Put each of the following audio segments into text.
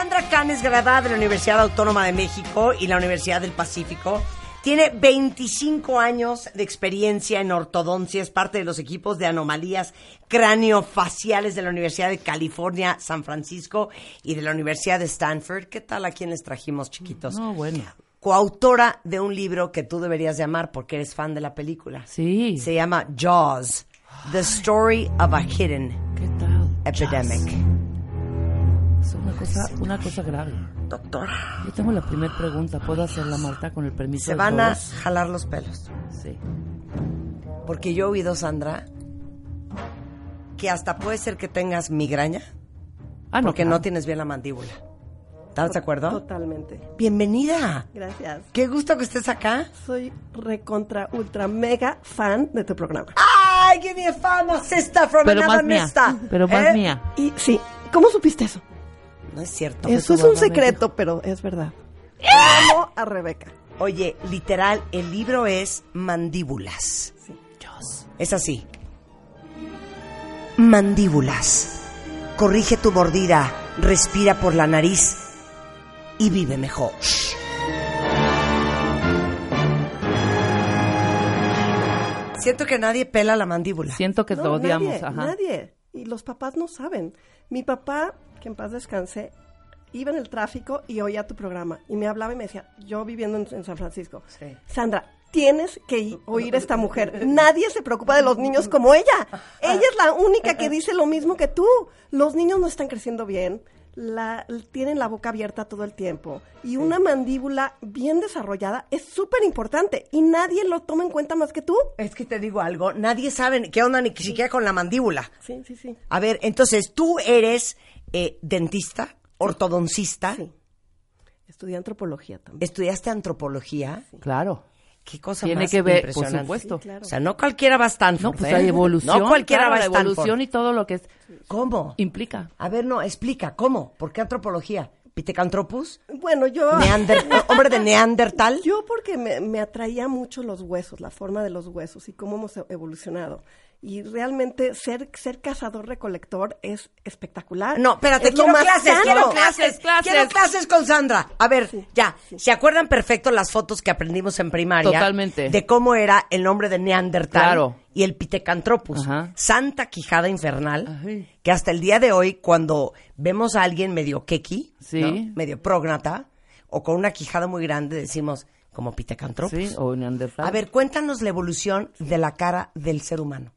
Sandra Kahn es graduada de la Universidad Autónoma de México y la Universidad del Pacífico. Tiene 25 años de experiencia en ortodoncia, es parte de los equipos de anomalías craneofaciales de la Universidad de California, San Francisco y de la Universidad de Stanford. ¿Qué tal a quién les trajimos, chiquitos? No, bueno. Coautora de un libro que tú deberías llamar porque eres fan de la película. Sí. Se llama Jaws, The Story of a Hidden ¿Qué tal? Epidemic. Es una cosa, una cosa grave. Doctor, Yo tengo la primera pregunta. ¿Puedo hacerla, Marta, con el permiso se de van a jalar los pelos. Sí. Porque yo he oído, Sandra, que hasta puede ser que tengas migraña Ah, no, porque claro. no tienes bien la mandíbula. ¿Estás de acuerdo? Totalmente. Bienvenida. Gracias. Qué gusto que estés acá. Soy recontra ultra mega fan de tu programa. ¡Ay, give me a fan, sister from Pero another más mía. Pero más ¿Eh? mía. Y sí, ¿cómo supiste eso? No es cierto. Eso es un secreto, pero es verdad. Amo a Rebeca. Oye, literal, el libro es Mandíbulas. Sí. Es así. Mandíbulas. Corrige tu mordida, respira por la nariz y vive mejor. Siento que nadie pela la mandíbula. Siento que No, lo odiamos. Nadie, Ajá. nadie. Y los papás no saben. Mi papá, que en paz descanse, iba en el tráfico y oía tu programa. Y me hablaba y me decía, yo viviendo en, en San Francisco, Sí. Sandra, tienes que oír a esta mujer. Nadie se preocupa de los niños como ella. Ella es la única que dice lo mismo que tú. Los niños no están creciendo bien. La, tienen la boca abierta todo el tiempo y una mandíbula bien desarrollada es súper importante y nadie lo toma en cuenta más que tú. Es que te digo algo, nadie sabe qué onda ni siquiera con la mandíbula. Sí, sí, sí. A ver, entonces, tú eres eh, dentista, ortodoncista, Sí. Estudié antropología también. estudiaste antropología. Claro. Qué cosa Tiene más que ver, por supuesto. Sí, claro. O sea, no cualquiera va a Stanford. No, pues ¿eh? hay evolución. No cualquiera claro, va a la Stanford. evolución y todo lo que es- ¿Cómo? implica. A ver, no, explica, ¿cómo? ¿Por qué antropología? ¿Pitecantropus? Bueno, yo... Neander- ¿Hombre de Neandertal? Yo porque me, me atraía mucho los huesos, la forma de los huesos y cómo hemos evolucionado. Y realmente ser, ser cazador-recolector es espectacular. No, espérate, Es quiero más clases, quiero clases, Clases, clases. quiero clases con Sandra. A ver, Sí, ya, sí. ¿se acuerdan perfecto las fotos que aprendimos en primaria? Totalmente. De cómo era el nombre de Neandertal Claro. y el Pitecantropus. Ajá. Santa quijada infernal, Ay. que hasta el día de hoy, cuando vemos a alguien medio keki, Sí. ¿no? medio prógnata, o con una quijada muy grande, decimos como Pitecantropus. Sí, o Neandertal. A ver, cuéntanos la evolución de la cara del ser humano.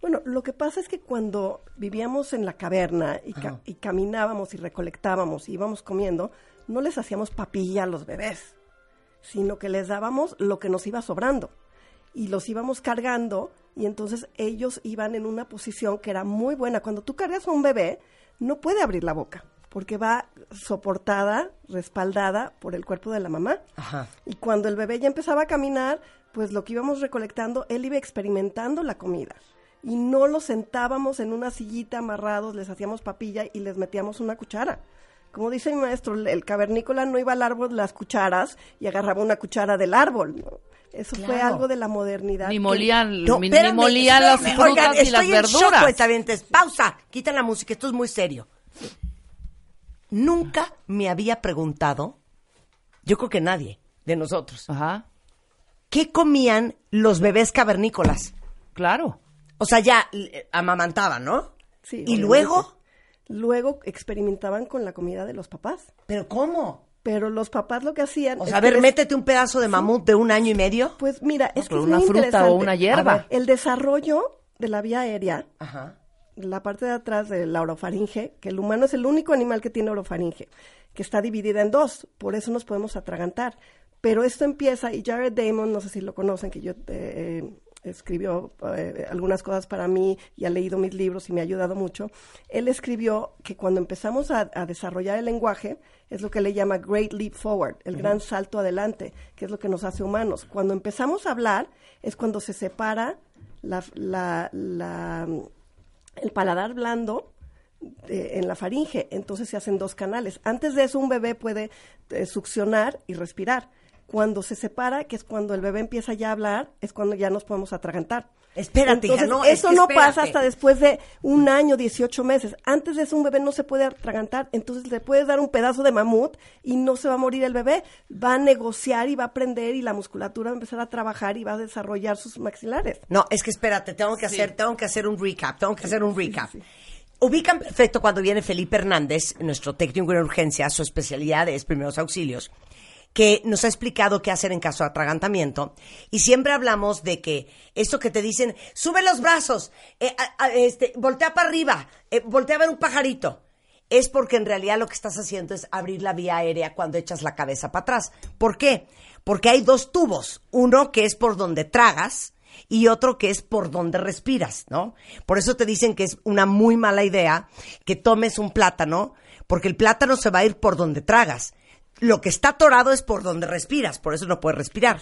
Bueno, lo que pasa es que cuando vivíamos en la caverna y, ca- y caminábamos y recolectábamos y íbamos comiendo, no les hacíamos papilla a los bebés, sino que les dábamos lo que nos iba sobrando. Y los íbamos cargando y entonces ellos iban en una posición que era muy buena. Cuando tú cargas a un bebé, no puede abrir la boca porque va soportada, respaldada por el cuerpo de la mamá. Ajá. Y cuando el bebé ya empezaba a caminar, pues lo que íbamos recolectando, él iba experimentando la comida. Y no los sentábamos en una sillita amarrados, les hacíamos papilla y les metíamos una cuchara. Como dice mi maestro, el- cavernícola no iba al árbol de las cucharas y agarraba una cuchara del árbol. ¿no? Eso fue algo de la modernidad. Ni molían, No, ni, ni espérame, molían las frutas Oigan, y las shock, verduras. Pausa, quita la música, esto es muy serio. Nunca me había preguntado, yo creo que nadie de nosotros, Ajá, ¿qué comían los bebés cavernícolas? claro. O sea, ya eh, amamantaban, ¿no? Sí, y obviamente. luego, Luego experimentaban con la comida de los papás. ¿pero cómo? Pero los papás lo que hacían... O sea, a ver, les- métete un pedazo de mamut de un año y medio. Pues mira, es que es una muy fruta o una hierba. Ver, el desarrollo de la vía aérea Ajá. La parte de atrás de la orofaringe, que el humano es el único animal que tiene orofaringe, que está dividida en dos, por eso nos podemos atragantar. Pero esto empieza, y Jared Damon, no sé si lo conocen, que yo eh, escribió eh, algunas cosas para mí y ha leído mis libros y me ha ayudado mucho. Él escribió que cuando empezamos a, a desarrollar el lenguaje, es lo que le llama Great Leap Forward, el gran salto adelante, que es lo que nos hace humanos. Cuando empezamos a hablar, es cuando se separa la, la, la el paladar blando eh, en la faringe, entonces se hacen dos canales. Antes de eso un bebé puede eh, succionar y respirar, Cuando se separa, que es cuando el bebé empieza ya a hablar, es cuando ya nos podemos atragantar. Espérate, hija, Entonces, no, es eso que no espérate. pasa hasta después de un año, 18 meses. Antes de eso un bebé no se puede atragantar, entonces le puedes dar un pedazo de mamut y no se va a morir el bebé. Va a negociar y va a aprender y la musculatura va a empezar a trabajar y va a desarrollar sus maxilares. No, es que espérate, tengo que hacer, tengo que hacer un recap, tengo que hacer un recap. Ubican perfecto cuando viene Felipe Hernández, nuestro técnico en urgencia, su especialidad es primeros auxilios, que nos ha explicado qué hacer en caso de atragantamiento. Y siempre hablamos de que esto que te dicen, sube los brazos, eh, este, voltea para arriba, eh, voltea a ver un pajarito. Es porque en realidad lo que estás haciendo es abrir la vía aérea cuando echas la cabeza para atrás. ¿Por qué? Porque hay dos tubos. Uno que es por donde tragas y otro que es por donde respiras, ¿no? Por eso te dicen que es una muy mala idea que tomes un plátano, porque el plátano se va a ir por donde tragas. Lo que está atorado es por donde respiras, por eso no puedes respirar.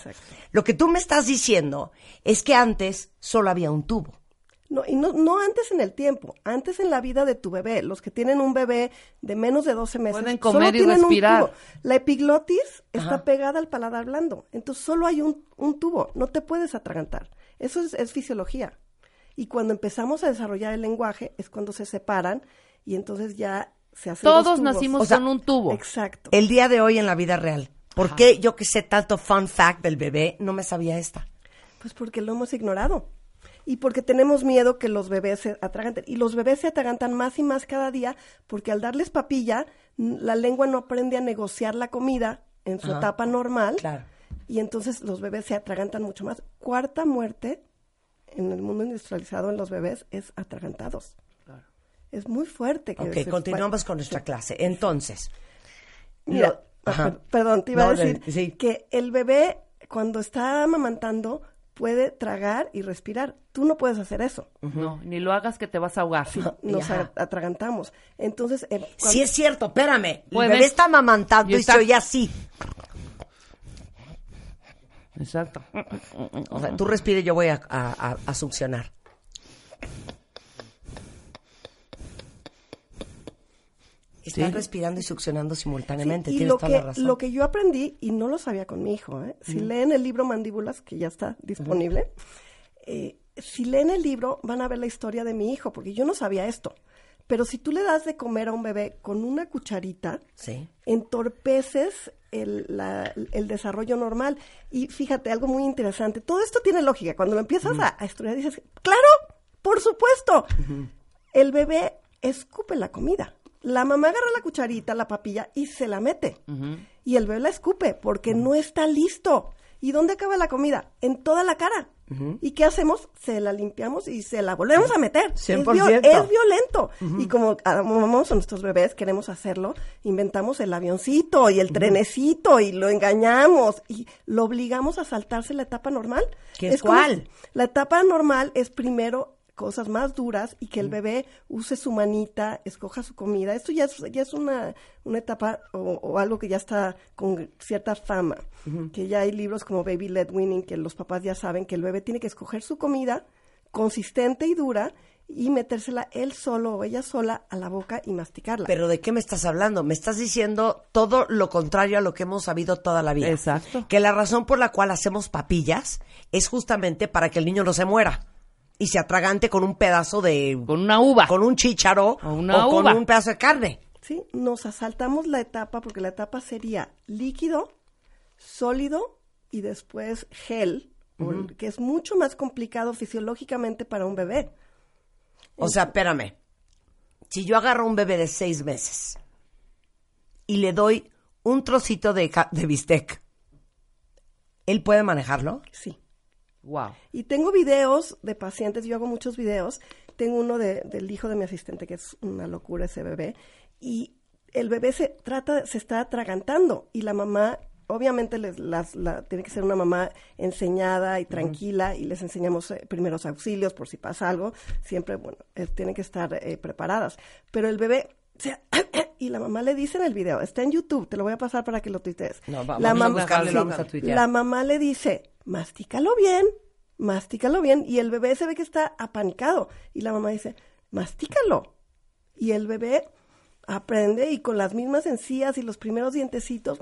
Lo que tú me estás diciendo es que antes solo había un tubo. No, y no, no antes en el tiempo, antes en la vida de tu bebé. Los que tienen un bebé de menos de 12 meses Pueden solo comer y tienen un respirar. tubo. La epiglotis está pegada al paladar blando, entonces solo hay un, un tubo, no te puedes atragantar. Eso es, es fisiología. Y cuando empezamos a desarrollar el lenguaje es cuando se separan y entonces ya se hacen dos Todos nacimos O sea, con un tubo. Exacto. El día de hoy en la vida real. ¿Por qué yo que sé tanto fun fact del bebé no me sabía esta? Pues porque lo hemos ignorado. Y porque tenemos miedo que los bebés se atraganten. Y los bebés se atragantan más y más cada día porque al darles papilla, la lengua no aprende a negociar la comida en su Ajá. etapa normal. Claro. Y entonces los bebés se atragantan mucho más. Cuarta muerte en el mundo industrializado en los bebés es atragantados. Es muy fuerte. Que Ok, se- continuamos con nuestra clase. Entonces, Mira, lo- ajá. per- perdón, te iba No, a decir le- sí. que el bebé cuando está amamantando puede tragar y respirar. Tú no puedes hacer eso. No, ni lo hagas que te vas a ahogar. Nos atragantamos. Entonces, eh, cuan- Sí es cierto, espérame. El Puedes. bebé está amamantando Y y, está- se oye así. Exacto. O sea, tú respire, yo voy a, a- a- a succionar. Están Sí. respirando y succionando simultáneamente. y Tienes lo toda la que, razón. lo que yo aprendí, y no lo sabía con mi hijo, ¿eh? si leen el libro Mandíbulas, que ya está disponible, eh, si leen el libro van a ver la historia de mi hijo, porque yo no sabía esto. Pero si tú le das de comer a un bebé con una cucharita, Sí. entorpeces el, la- el desarrollo normal. Y fíjate, algo muy interesante, todo esto tiene lógica. Cuando lo empiezas a, a estudiar dices, claro, por supuesto. El bebé escupe la comida. La mamá agarra la cucharita, la papilla y se la mete. Y el bebé la escupe porque no está listo. ¿Y dónde acaba la comida? En toda la cara. ¿Y qué hacemos? Se la limpiamos y se la volvemos a meter. Es, 100%. viol- es violento. Y como amamos a nuestros bebés, queremos hacerlo, inventamos el avioncito y el trenecito y lo engañamos y lo obligamos a saltarse la etapa normal. ¿Qué es como cuál? la etapa normal es primero cosas más duras y que el bebé use su manita, escoja su comida. Esto ya es, ya es una, una etapa o, o algo que ya está con cierta fama. Que ya hay libros como Baby Led Winning que los papás ya saben que el bebé tiene que escoger su comida consistente y dura y metérsela él solo o ella sola a la boca y masticarla. Pero ¿de qué me estás hablando? Me estás diciendo todo lo contrario a lo que hemos sabido toda la vida. Exacto. Que la razón por la cual hacemos papillas es justamente para que el niño no se muera y se atragante con un pedazo de... Con una uva. con un chícharo O una o con uva. un pedazo de carne. ¿sí? Nos asaltamos la etapa porque la etapa sería líquido, sólido y después gel, que es mucho más complicado fisiológicamente para un bebé. O sea, espérame. Si yo agarro un bebé de seis meses y le doy un trocito de, de bistec, ¿él puede manejarlo? Sí. Wow. Y tengo videos de pacientes, yo hago muchos videos. Tengo uno de- del hijo de mi asistente, que es una locura ese bebé. Y el bebé se trata, se está atragantando. Y la mamá, obviamente, les, las, la- tiene que ser una mamá enseñada y tranquila. Y les enseñamos eh, primeros auxilios por si pasa algo. Siempre, bueno, eh, tienen que estar eh, preparadas. Pero el bebé. y la mamá le dice en el video, está en YouTube, te lo voy a pasar para que lo tuitees. No, la vamos a buscarle, sí, vamos a la mamá le dice, mastícalo bien, mastícalo bien. Y el bebé se ve que está apanicado. Y la mamá dice, mastícalo. Y el bebé aprende y con las mismas encías y los primeros dientecitos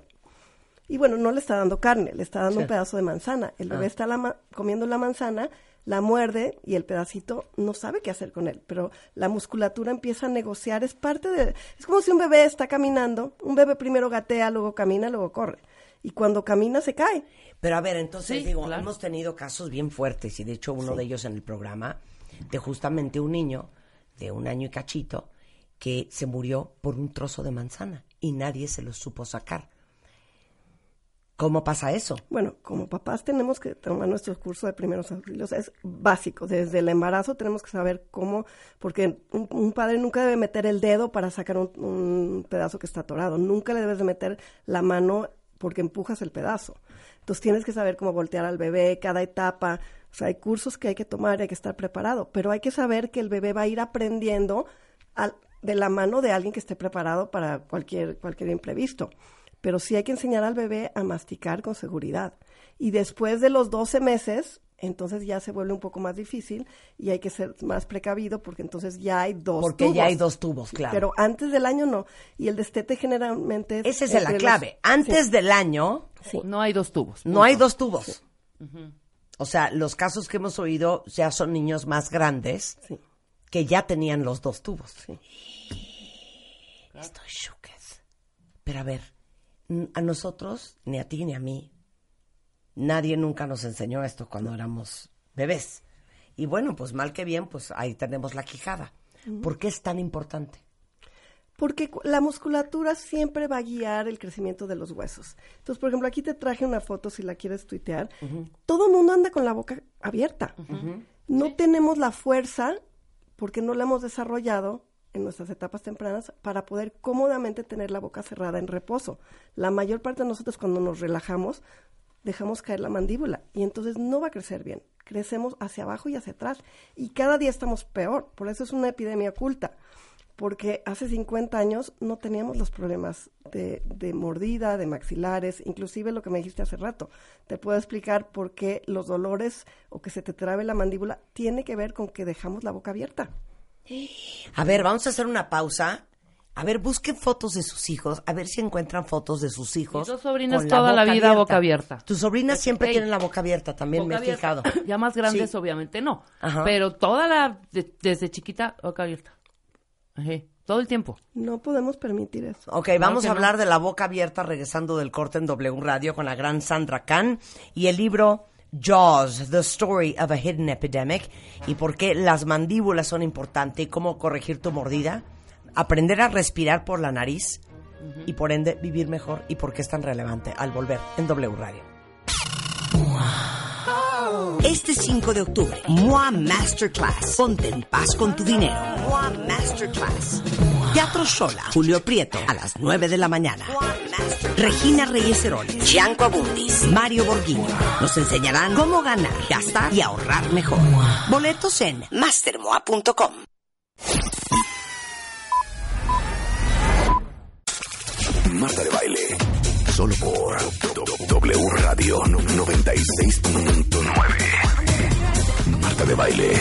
Y bueno, no le está dando carne, le está dando Sí. un pedazo de manzana. El bebé Ah. está la ma- comiendo la manzana, la muerde y el pedacito no sabe qué hacer con él. Pero la musculatura empieza a negociar, es parte de... Es como si un bebé está caminando, un bebé primero gatea, luego camina, luego corre. Y cuando camina se cae. Pero a ver, entonces Sí, digo, claro. hemos tenido casos bien fuertes y de hecho uno de ellos en el programa de justamente un niño de un año y cachito que se murió por un trozo de manzana y nadie se lo supo sacar. ¿Cómo pasa eso? Bueno, como papás tenemos que tomar nuestros cursos de primeros auxilios. Es básico. Desde el embarazo tenemos que saber cómo, porque un, un padre nunca debe meter el dedo para sacar un, un pedazo que está atorado. Nunca le debes de meter la mano porque empujas el pedazo. Entonces tienes que saber cómo voltear al bebé, cada etapa. O sea, hay cursos que hay que tomar, hay que estar preparado. Pero hay que saber que el bebé va a ir aprendiendo al- de la mano de alguien que esté preparado para cualquier, cualquier imprevisto pero sí hay que enseñar al bebé a masticar con seguridad. Y después de los 12 meses, entonces ya se vuelve un poco más difícil y hay que ser más precavido porque entonces ya hay dos Porque ya tubos. hay dos tubos, claro. Pero antes del año no. Y el destete generalmente es... Esa es la los- clave. Antes Sí, del año sí. No hay dos tubos. no hay dos tubos. O sea, los casos que hemos oído ya son niños más grandes Sí. que ya tenían los dos tubos. Sí. Estoy shooketh. Pero a ver, a nosotros, ni a ti ni a mí, nadie nunca nos enseñó esto cuando éramos bebés. Y bueno, pues mal que bien, pues ahí tenemos la quijada. ¿Por qué es tan importante? Porque la musculatura siempre va a guiar el crecimiento de los huesos. Entonces, por ejemplo, aquí te traje una foto si la quieres tuitear. Todo el mundo anda con la boca abierta. No tenemos la fuerza, porque no la hemos desarrollado en nuestras etapas tempranas, para poder cómodamente tener la boca cerrada en reposo. La mayor parte de nosotros cuando nos relajamos, dejamos caer la mandíbula y entonces no va a crecer bien. Crecemos hacia abajo y hacia atrás. Y cada día estamos peor. Por eso es una epidemia oculta porque hace 50 años no teníamos los problemas de, de mordida, de maxilares, inclusive lo que me dijiste hace rato. Te puedo explicar por qué los dolores o que se te trabe la mandíbula tiene que ver con que dejamos la boca abierta. A ver, vamos a hacer una pausa. A ver, busquen fotos de sus hijos, a ver si encuentran fotos de sus hijos. Mis sobrinas con toda la vida boca abierta. Tus sobrinas siempre tienen la boca abierta, también Boca me he abierta. fijado. Ya más grandes, Sí. obviamente, no. Ajá. Pero toda la, de- desde chiquita, boca abierta. Ajá. Todo el tiempo. No podemos permitir eso. Ok, Claro vamos a no. hablar de la boca abierta regresando del corte en W Radio con la gran Sandra Kahn y el libro Jaws, The Story of a Hidden Epidemic y por qué las mandíbulas son importantes y cómo corregir tu mordida, aprender a respirar por la nariz y por ende vivir mejor y por qué es tan relevante al volver en W Radio. Este 5 de octubre, MOA Masterclass. Ponte en paz con tu dinero. MOA Masterclass. Teatro Sola, Julio Prieto, a las 9 de la mañana. Regina Reyes Heroles, Gianco Abundis, Mario Borghini. Nos enseñarán cómo ganar, gastar y ahorrar mejor. Boletos en mastermoa.com. Solo por W Radio 96.9. Marta de Baile.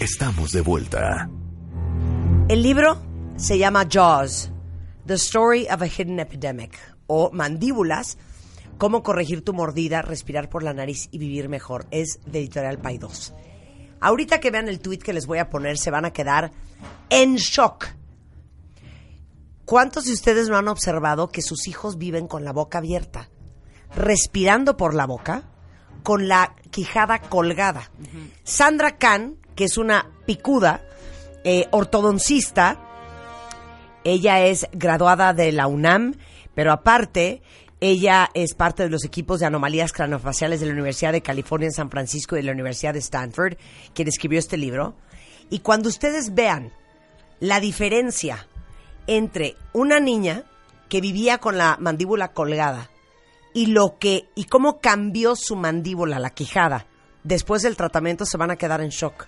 Estamos de vuelta. El libro se llama Jaws, The Story of a Hidden Epidemic, o Mandíbulas, cómo corregir tu mordida, respirar por la nariz y vivir mejor. Es de Editorial Paidós. Ahorita que vean el tweet que les voy a poner, se van a quedar en shock. ¿Cuántos de ustedes no han observado que sus hijos viven con la boca abierta, respirando por la boca, con la quijada colgada? Sandra Kahn, que es una picuda, eh, ortodoncista, ella es graduada de la UNAM, pero aparte, ella es parte de los equipos de anomalías craneofaciales de la Universidad de California en San Francisco y de la Universidad de Stanford, quien escribió este libro. Y cuando ustedes vean la diferencia entre una niña que vivía con la mandíbula colgada y lo que y cómo cambió su mandíbula, la quijada, después del tratamiento se van a quedar en shock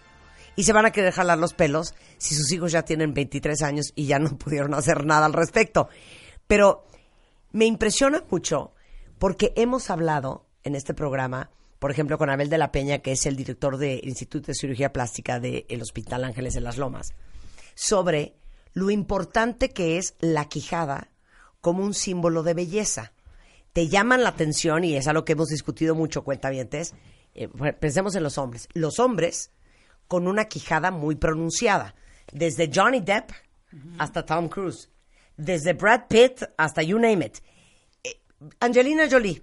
y se van a querer jalar los pelos si sus hijos ya tienen 23 años y ya no pudieron hacer nada al respecto. Pero me impresiona mucho porque hemos hablado en este programa, por ejemplo, con Abel de la Peña, que es el director del Instituto de Cirugía Plástica del Hospital Ángeles de las Lomas, sobre lo importante que es la quijada como un símbolo de belleza. te llaman la atención y es algo que hemos discutido mucho, cuentavientes. Eh, pensemos en los hombres. Los hombres con una quijada muy pronunciada, desde Johnny Depp hasta Tom Cruise, desde Brad Pitt hasta you name it. Eh, Angelina Jolie,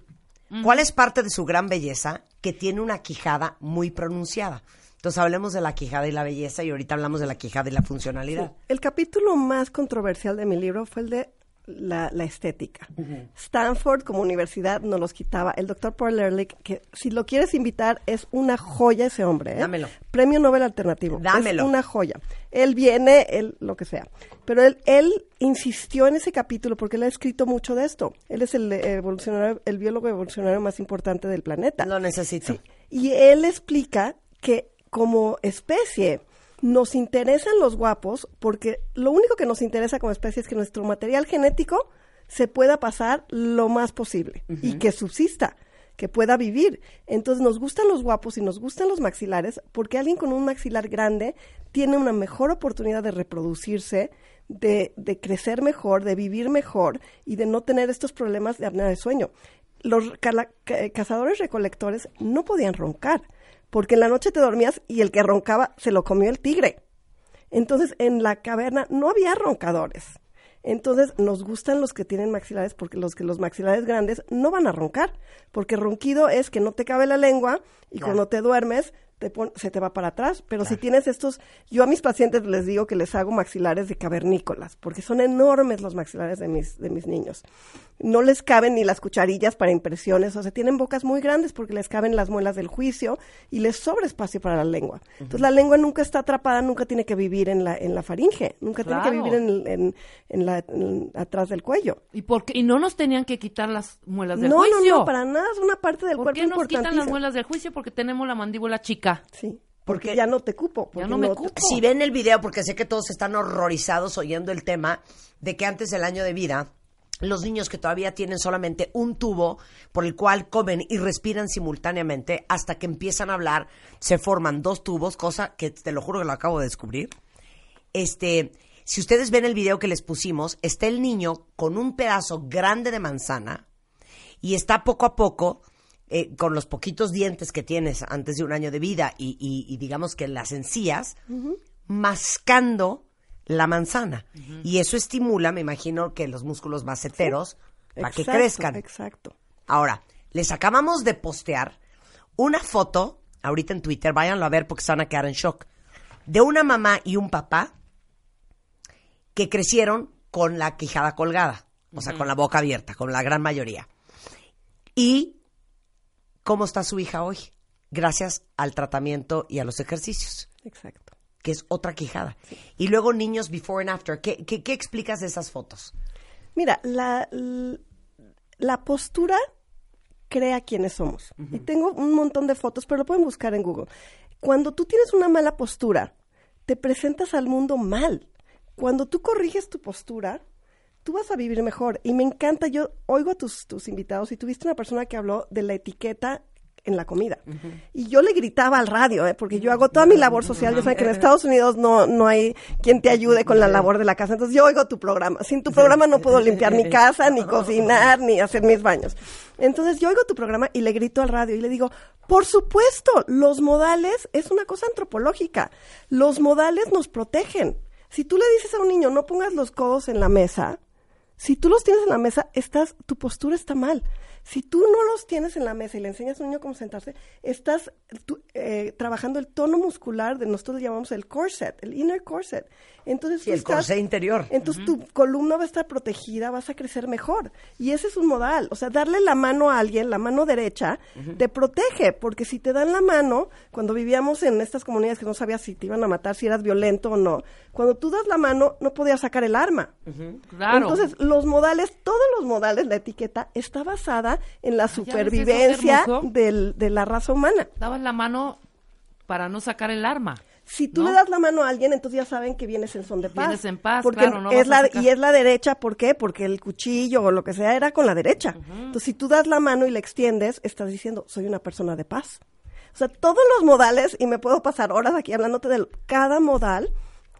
¿cuál es parte de su gran belleza que tiene una quijada muy pronunciada? Entonces hablemos de la quijada y la belleza y ahorita hablamos de la quijada y la funcionalidad. El capítulo más controversial de mi libro fue el de la, la estética. Stanford como universidad nos los quitaba. El doctor Paul Ehrlich, que si lo quieres invitar, es una joya ese hombre. ¿eh? Dámelo. Premio Nobel Alternativo. Dámelo. Es una joya. Él viene, él, lo que sea. Pero él, él insistió en ese capítulo porque él ha escrito mucho de esto. Él es el evolucionario, el biólogo evolucionario más importante del planeta. Lo necesito. Sí. Y él explica que como especie nos interesan los guapos porque lo único que nos interesa como especie es que nuestro material genético se pueda pasar lo más posible y que subsista, que pueda vivir. Entonces nos gustan los guapos y nos gustan los maxilares porque alguien con un maxilar grande tiene una mejor oportunidad de reproducirse, de, de crecer mejor, de vivir mejor y de no tener estos problemas de apnea de sueño. Los cazadores recolectores no podían roncar porque en la noche te dormías y el que roncaba se lo comió el tigre. Entonces, en la caverna no había roncadores. Entonces, nos gustan los que tienen maxilares porque los que los maxilares grandes no van a roncar, porque ronquido es que no te cabe la lengua y cuando te duermes te pon- se te va para atrás, pero si tienes estos, yo a mis pacientes les digo que les hago maxilares de cavernícolas, porque son enormes los maxilares de mis, de mis niños. No les caben ni las cucharillas para impresiones, o sea, tienen bocas muy grandes porque les caben las muelas del juicio y les sobra espacio para la lengua. Entonces la lengua nunca está atrapada, nunca tiene que vivir en la, en la faringe, nunca tiene que vivir en, en- en la, en- atrás del cuello. ¿Y, por qué? y no nos tenían que quitar las muelas del No, juicio. no, no, para nada, es una parte del ¿Por cuerpo qué nos quitan las muelas del juicio? Porque tenemos la mandíbula chica. Sí, Porque- porque ya no te cupo. porque no me te- cupo. Si ven el video, porque sé que todos están horrorizados oyendo el tema de que antes del año de vida, los niños que todavía tienen solamente un tubo por el cual comen y respiran simultáneamente, hasta que empiezan a hablar, se forman dos tubos, cosa que te lo juro que lo acabo de descubrir. Este, si ustedes ven el video que les pusimos, está el niño con un pedazo grande de manzana y está poco a poco, eh, con los poquitos dientes que tienes antes de un año de vida y, y- y digamos que las encías, mascando la manzana. Y eso estimula, me imagino, que los músculos maceteros para que crezcan. Exacto. Ahora, les acabamos de postear una foto, ahorita en Twitter, váyanlo a ver porque se van a quedar en shock, de una mamá y un papá que crecieron con la quijada colgada, o sea, con la boca abierta, con la gran mayoría. ¿Y cómo está su hija hoy? Gracias al tratamiento y a los ejercicios, Exacto. que es otra quijada. Y luego niños before and after. ¿Qué, qué, qué explicas de esas fotos? Mira, la, la postura crea quiénes somos. Y tengo un montón de fotos, pero lo pueden buscar en Google. Cuando tú tienes una mala postura, te presentas al mundo mal. Cuando tú corriges tu postura, tú vas a vivir mejor. Y me encanta, yo oigo a tus, tus invitados y tuviste una persona que habló de la etiqueta en la comida. Y yo le gritaba al radio, ¿eh? porque yo hago toda mi labor social. Ya saben que en Estados Unidos no, no hay quien te ayude con la labor de la casa. Entonces yo oigo tu programa. Sin tu programa no puedo limpiar mi casa, ni cocinar, ni hacer mis baños. Entonces yo oigo tu programa y le grito al radio y le digo, por supuesto, los modales es una cosa antropológica. Los modales nos protegen. Si tú le dices a un niño, no pongas los codos en la mesa, si tú los tienes en la mesa, estás, tu postura está mal. Si tú no los tienes en la mesa y le enseñas a un niño cómo sentarse, estás tú, eh, trabajando el tono muscular de nosotros le llamamos el corset, el inner corset. Entonces Sí, tú el estás- corsé interior. Entonces tu columna va a estar protegida, vas a crecer mejor. Y ese es un modal. O sea, darle la mano a alguien, la mano derecha, te protege. Porque si te dan la mano, cuando vivíamos en estas comunidades que no sabías si te iban a matar, si eras violento o no, cuando tú das la mano, no podías sacar el arma. Claro. Entonces, los modales, todos los modales, la etiqueta, está basada en la qué supervivencia del- de la raza humana. Dabas la mano para no sacar el arma. Si tú ¿No? le das la mano a alguien, entonces ya saben que vienes en son de paz. Vienes en paz, porque claro, no es la, Y es la derecha, ¿por qué? Porque el cuchillo o lo que sea era con la derecha. Entonces, si tú das la mano y la extiendes, estás diciendo, soy una persona de paz. O sea, todos los modales, y me puedo pasar horas aquí hablándote de cada modal,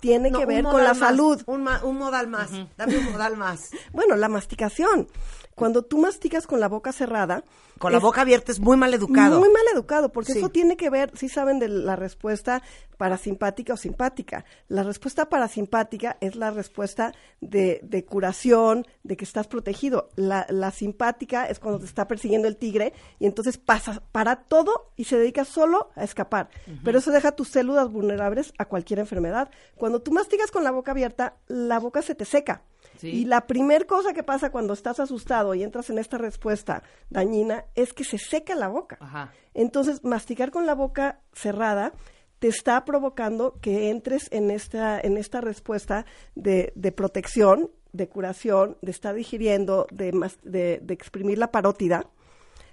tiene No, que ver con la más, salud. Un, ma- un modal más. Dame un modal más. Bueno, la masticación. Cuando tú masticas con la boca cerrada, Con la boca abierta es muy mal educado. Muy mal educado, porque Sí. eso tiene que ver, si saben de la respuesta parasimpática o simpática. La respuesta parasimpática es la respuesta de, de curación, de que estás protegido. La, la simpática es cuando te está persiguiendo el tigre y entonces pasa para todo y se dedica solo a escapar. Pero eso deja tus células vulnerables a cualquier enfermedad. Cuando tú mastigas con la boca abierta, la boca se te seca. Sí. Y la primer cosa que pasa cuando estás asustado y entras en esta respuesta dañina es que se seca la boca. Ajá. Entonces, masticar con la boca cerrada te está provocando que entres en esta, en esta respuesta de, de protección, de curación, de estar digiriendo, de, de, de exprimir la parótida.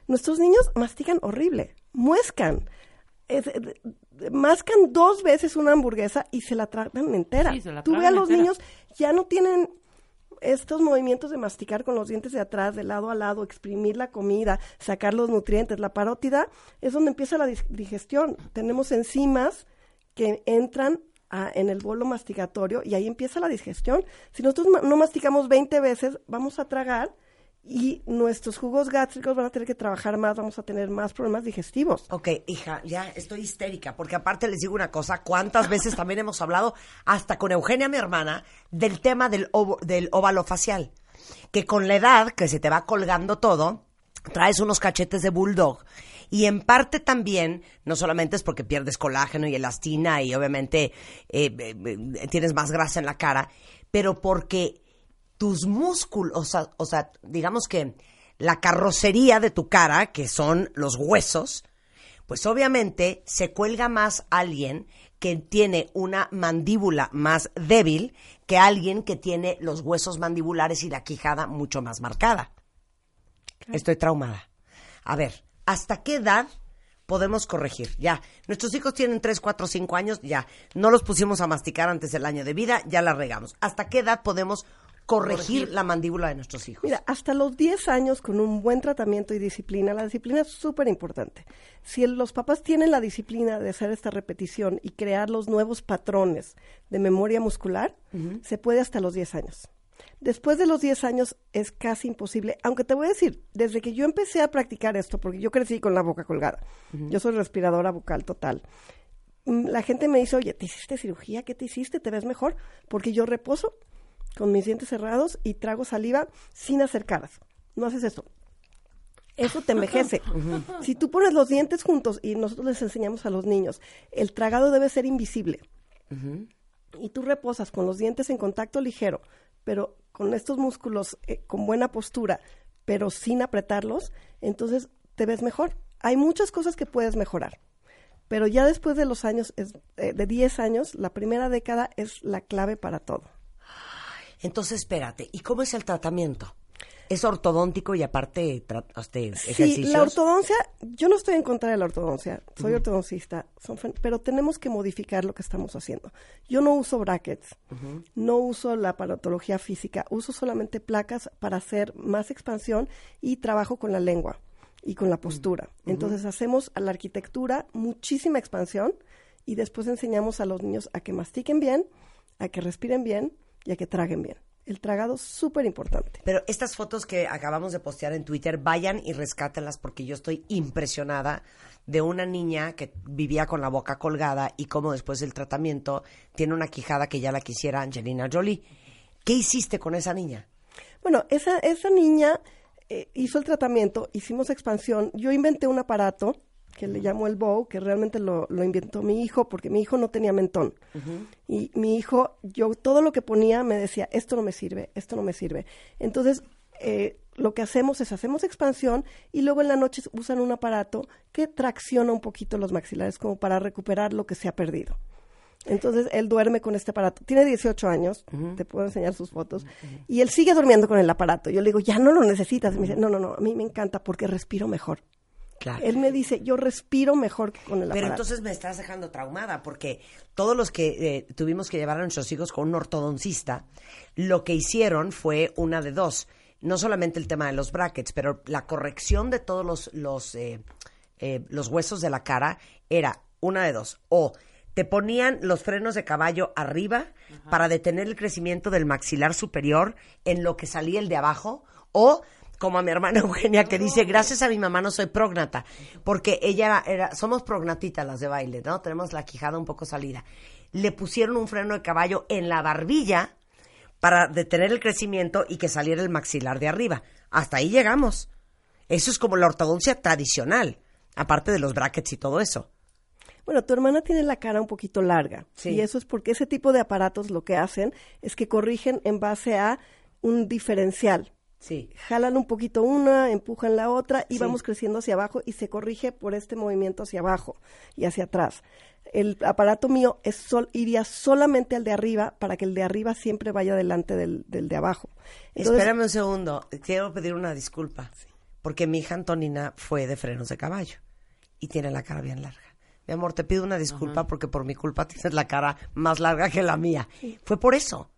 Nuestros niños mastican horrible, muescan. Es- eh, mascan dos veces una hamburguesa y se la tragan entera. Sí, se la Tú ve a los entera. niños, ya no tienen estos movimientos de masticar con los dientes de atrás, de lado a lado, exprimir la comida, sacar los nutrientes, la parótida, es donde empieza la digestión. Tenemos enzimas que entran a- en el bolo masticatorio y ahí empieza la digestión. Si nosotros no masticamos 20 veces, vamos a tragar y nuestros jugos gástricos van a tener que trabajar más, vamos a tener más problemas digestivos. Ok, hija, ya estoy histérica, porque aparte les digo una cosa, cuántas veces también hemos hablado, hasta con Eugenia, mi hermana, del tema del, del óvalo facial, que con la edad, que se te va colgando todo, traes unos cachetes de bulldog, y en parte también, no solamente es porque pierdes colágeno y elastina, y obviamente eh, eh, eh, tienes más grasa en la cara, pero porque tus músculos, o sea, o sea, digamos que la carrocería de tu cara, que son los huesos, pues obviamente se cuelga más alguien que tiene una mandíbula más débil que alguien que tiene los huesos mandibulares y la quijada mucho más marcada. Estoy traumada. A ver, ¿hasta qué edad podemos corregir? Ya, nuestros hijos tienen 3, 4, 5 años, ya. No los pusimos a masticar antes del año de vida, ya la regamos. ¿Hasta qué edad podemos corregir, la mandíbula de nuestros hijos? Mira, hasta los 10 años con un buen tratamiento y disciplina, la disciplina es súper importante. Si el- los papás tienen la disciplina de hacer esta repetición y crear los nuevos patrones de memoria muscular, se puede hasta los 10 años. Después de los 10 años es casi imposible, aunque te voy a decir, desde que yo empecé a practicar esto, porque yo crecí con la boca colgada, yo soy respiradora bucal total, mm, la gente me dice, oye, ¿te hiciste cirugía? ¿Qué te hiciste? ¿Te ves mejor? Porque yo reposo con mis dientes cerrados y trago saliva sin acercadas. No haces eso. Eso te envejece. Si tú pones los dientes juntos y nosotros les enseñamos a los niños, el tragado debe ser invisible. Y tú reposas con los dientes en contacto ligero, pero con estos músculos eh, con buena postura, pero sin apretarlos, entonces te ves mejor. Hay muchas cosas que puedes mejorar. Pero ya después de los años, es- eh, de 10 años, la primera década es la clave para todo. Entonces, espérate, ¿y cómo es el tratamiento? ¿Es ortodóntico y aparte tra- este, Sí, ejercicios? la ortodoncia, yo no estoy en contra de la ortodoncia, soy ortodoncista, son pero tenemos que modificar lo que estamos haciendo. Yo no uso brackets, no uso la aparatología física, uso solamente placas para hacer más expansión y trabajo con la lengua y con la postura. Entonces hacemos a la arquitectura muchísima expansión y después enseñamos a los niños a que mastiquen bien, a que respiren bien y a que traguen bien. El tragado es súper importante. Pero estas fotos que acabamos de postear en Twitter, vayan y rescátenlas porque yo estoy impresionada de una niña que vivía con la boca colgada y cómo después del tratamiento tiene una quijada que ya la quisiera Angelina Jolie. ¿Qué hiciste con esa niña? Bueno, esa, esa niña eh, hizo el tratamiento, hicimos expansión. Yo inventé un aparato que le llamo el bow, que realmente lo, lo inventó mi hijo, porque mi hijo no tenía mentón. Y mi hijo, yo todo lo que ponía me decía, esto no me sirve, esto no me sirve. Entonces, eh, lo que hacemos es hacemos expansión y luego en la noche usan un aparato que tracciona un poquito los maxilares como para recuperar lo que se ha perdido. Entonces él duerme con este aparato. Tiene 18 años, te puedo enseñar sus fotos. Y él sigue durmiendo con el aparato. Yo le digo, ya no lo necesitas. Y me dice, no, no, no, a mí me encanta porque respiro mejor. Claro. Él me dice, yo respiro mejor que con el Pero aparato. entonces me estás dejando traumada porque todos los que eh, tuvimos que llevar a nuestros hijos con un ortodoncista, lo que hicieron fue una de dos. No solamente el tema de los brackets, pero la corrección de todos los, los, eh, eh, los huesos de la cara era una de dos. O te ponían los frenos de caballo arriba para detener el crecimiento del maxilar superior en lo que salía el de abajo o como a mi hermana Eugenia que dice, gracias a mi mamá no soy prógnata, porque ella era, somos prognatitas las de baile, ¿no? Tenemos la quijada un poco salida. Le pusieron un freno de caballo en la barbilla para detener el crecimiento y que saliera el maxilar de arriba. Hasta ahí llegamos. Eso es como la ortodoncia tradicional, aparte de los brackets y todo eso. Bueno, tu hermana tiene la cara un poquito larga. Sí. Y eso es porque ese tipo de aparatos lo que hacen es que corrigen en base a un diferencial. Sí. Jalan un poquito una, empujan la otra y Sí. vamos creciendo hacia abajo y se corrige por este movimiento hacia abajo y hacia atrás. El aparato mío es sol, iría solamente al de arriba para que el de arriba siempre vaya delante del, del de abajo. Entonces, Espérame un segundo, quiero pedir una disculpa, porque mi hija Antonina fue de frenos de caballo y tiene la cara bien larga. Mi amor, te pido una disculpa porque por mi culpa tienes la cara más larga que la mía. Fue por eso.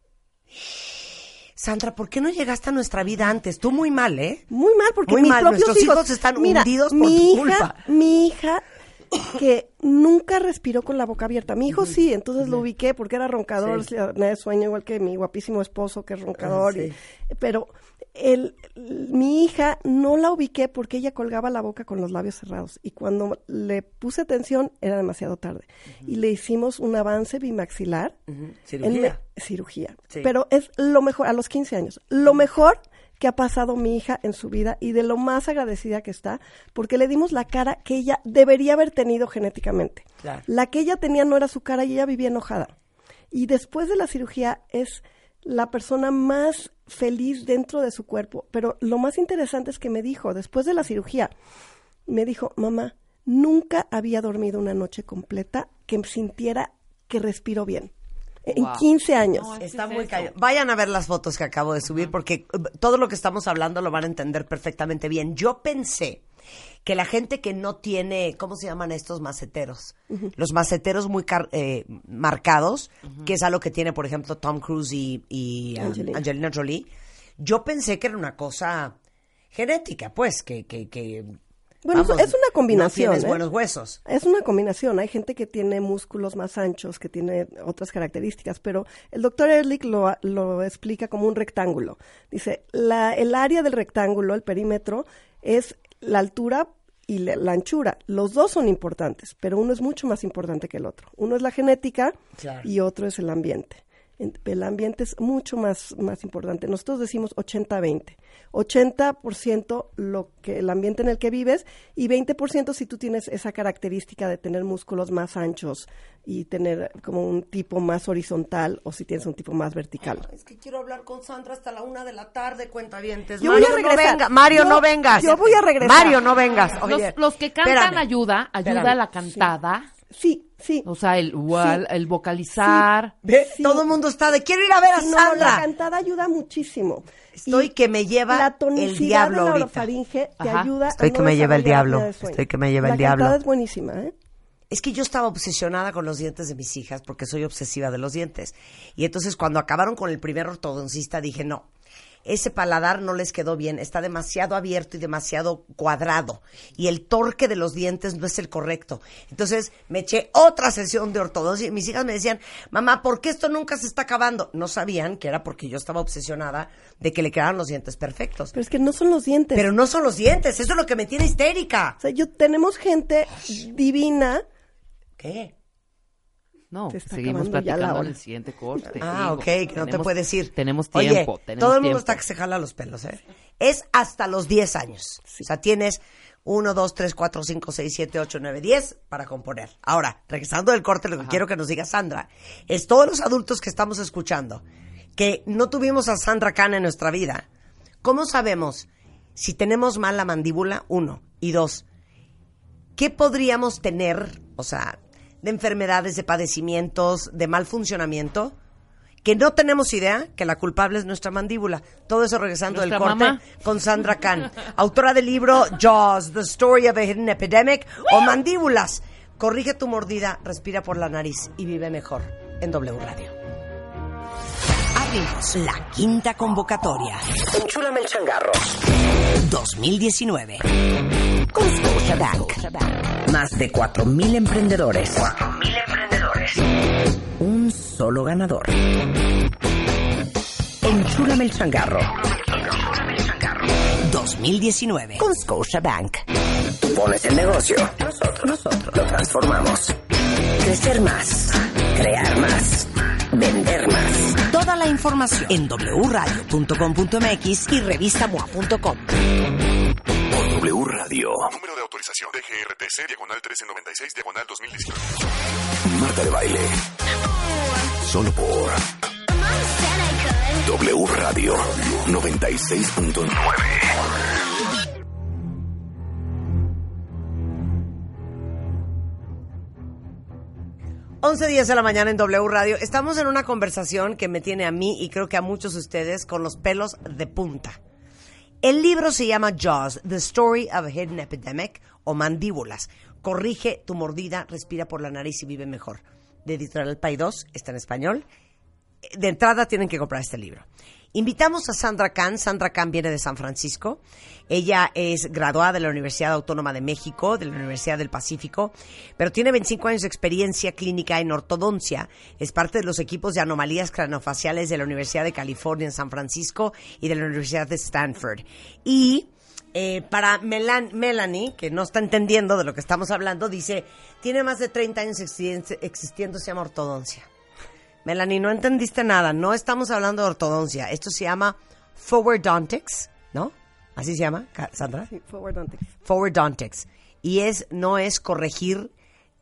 Sandra, ¿por qué no llegaste a nuestra vida antes? Tú muy mal, ¿eh? Muy mal, porque Muy mis mal, propios nuestros hijos están Mira, hundidos por mi tu hija, culpa. Mi hija, que nunca respiró con la boca abierta. Mi hijo sí, entonces lo ubiqué porque era roncador, Sí. me de sueño, igual que mi guapísimo esposo que es roncador. Ah, y- sí. pero el, mi hija no la ubiqué porque ella colgaba la boca con los labios cerrados. Y cuando le puse atención, era demasiado tarde. Y le hicimos un avance bimaxilar. En Cirugía. cirugía. Sí. Pero es lo mejor, a los 15 años, lo mejor que ha pasado mi hija en su vida y de lo más agradecida que está, porque le dimos la cara que ella debería haber tenido genéticamente. Claro. La que ella tenía no era su cara y ella vivía enojada. Y después de la cirugía es la persona más feliz dentro de su cuerpo. Pero lo más interesante es que me dijo, después de la cirugía, me dijo, mamá, nunca había dormido una noche completa que sintiera que respiro bien. En Wow. 15 años. No, ¿Qué Está es muy eso? cañón. Vayan a ver las fotos que acabo de subir porque uh, todo lo que estamos hablando lo van a entender perfectamente bien. Yo pensé que la gente que no tiene, ¿cómo se llaman estos maceteros? Los maceteros muy car- eh, marcados, que es algo que tiene, por ejemplo, Tom Cruise y, y, um, Angelina. Angelina Jolie. Yo pensé que era una cosa genética, pues, que... que, que Bueno, vamos, es una combinación, No tienes ¿eh? buenos huesos. Es una combinación. Hay gente que tiene músculos más anchos, que tiene otras características, pero el doctor Ehrlich lo, lo explica como un rectángulo. Dice, la, el área del rectángulo, el perímetro, es la altura y la, la anchura. Los dos son importantes, pero uno es mucho más importante que el otro. Uno es la genética Claro. y otro es el ambiente. El ambiente es mucho más, más importante. Nosotros decimos 80-20. 80% lo que el ambiente en el que vives y 20% si tú tienes esa característica de tener músculos más anchos y tener como un tipo más horizontal o si tienes un tipo más vertical. Es que quiero hablar con Sandra hasta la una de la tarde, cuentavientes. Yo voy Mario, a regresar. no venga. Mario, Yo- no vengas. yo voy a regresar. Mario, no vengas. Los, Oye, los que cantan espérame. ayuda, ayuda Espérame. la cantada. Sí, sí. O sea, el, igual, el vocalizar. Ve, Sí. todo el mundo está de quiero ir a ver a Sí, no, la Sandra. cantada ayuda muchísimo. Estoy Y que me lleva la el diablo de la ahorita. orofaringe te ayuda Estoy a que no me lleva el diablo. Estoy que me lleva la el diablo. cantada es buenísima, ¿eh? Es que yo estaba obsesionada con los dientes de mis hijas porque soy obsesiva de los dientes. Y entonces cuando acabaron con el primer ortodoncista dije, no, ese paladar no les quedó bien, está demasiado abierto y demasiado cuadrado. Y el torque de los dientes no es el correcto. Entonces me eché otra sesión de ortodoncia y mis hijas me decían, mamá, ¿por qué esto nunca se está acabando? No sabían que era porque yo estaba obsesionada de que le quedaran los dientes perfectos. Pero es que no son los dientes. Pero no son los dientes, eso es lo que me tiene histérica. O sea, yo tenemos gente divina. ¿Qué? No, seguimos platicando en el siguiente corte. Ah, digo. ok, que no te puedes ir. Tenemos Oye, tiempo, tenemos todo el mundo tiempo. está que se jala los pelos, ¿eh? Es hasta los 10 años. O sea, tienes 1, 2, 3, 4, 5, 6, 7, 8, 9, 10 para componer. Ahora, regresando del corte, lo que quiero que nos diga Sandra es todos los adultos que estamos escuchando que no tuvimos a Sandra Khan en nuestra vida. ¿Cómo sabemos si tenemos mal la mandíbula? Uno. Y dos, ¿qué podríamos tener, o sea, de enfermedades, de padecimientos, de mal funcionamiento? Que no tenemos idea que la culpable es nuestra mandíbula. Todo eso regresando del corte mamá. con Sandra Kahn, autora del libro Jaws, The Story of a Hidden Epidemic o Mandíbulas. Corrige tu mordida, respira por la nariz y vive mejor en W Radio. Abrimos la quinta convocatoria. Enchúlame el changarro. 2019. Con Scotiabank. Más de 4.000 emprendedores. 4.000 emprendedores. solo ganador. Enchúlame el changarro. 2019 con Scotia Bank. Tú pones el negocio. Nosotros, nosotros lo transformamos. Crecer más. Crear más. Vender más. Toda la información en wradio.com.mx y revistamoa.com. W Radio. Número de autorización DGRTC, diagonal 1396, diagonal 2019. Marta de Baile. Solo por W Radio 96.9. 11 días de la mañana en W Radio. Estamos en una conversación que me tiene a mí y creo que a muchos de ustedes con los pelos de punta. El libro se llama Jaws, The Story of a Hidden Epidemic o Mandíbulas. Corrige tu mordida, respira por la nariz y vive mejor. De Editorial 2, está en español. De entrada tienen que comprar este libro. Invitamos a Sandra Kahn. Sandra Kahn viene de San Francisco. Ella es graduada de la Universidad Autónoma de México, de la Universidad del Pacífico, pero tiene 25 años de experiencia clínica en ortodoncia. Es parte de los equipos de anomalías craneofaciales de la Universidad de California en San Francisco y de la Universidad de Stanford. Y eh, para Melan- Melanie, que no está entendiendo de lo que estamos hablando, dice, tiene más de 30 años existen- existiendo, se llama ortodoncia. Melanie, no entendiste nada. No estamos hablando de ortodoncia. Esto se llama forwardontics, ¿no? Así se llama, Sandra. Sí, forward Dontics. Forwardontics. Y es, no es corregir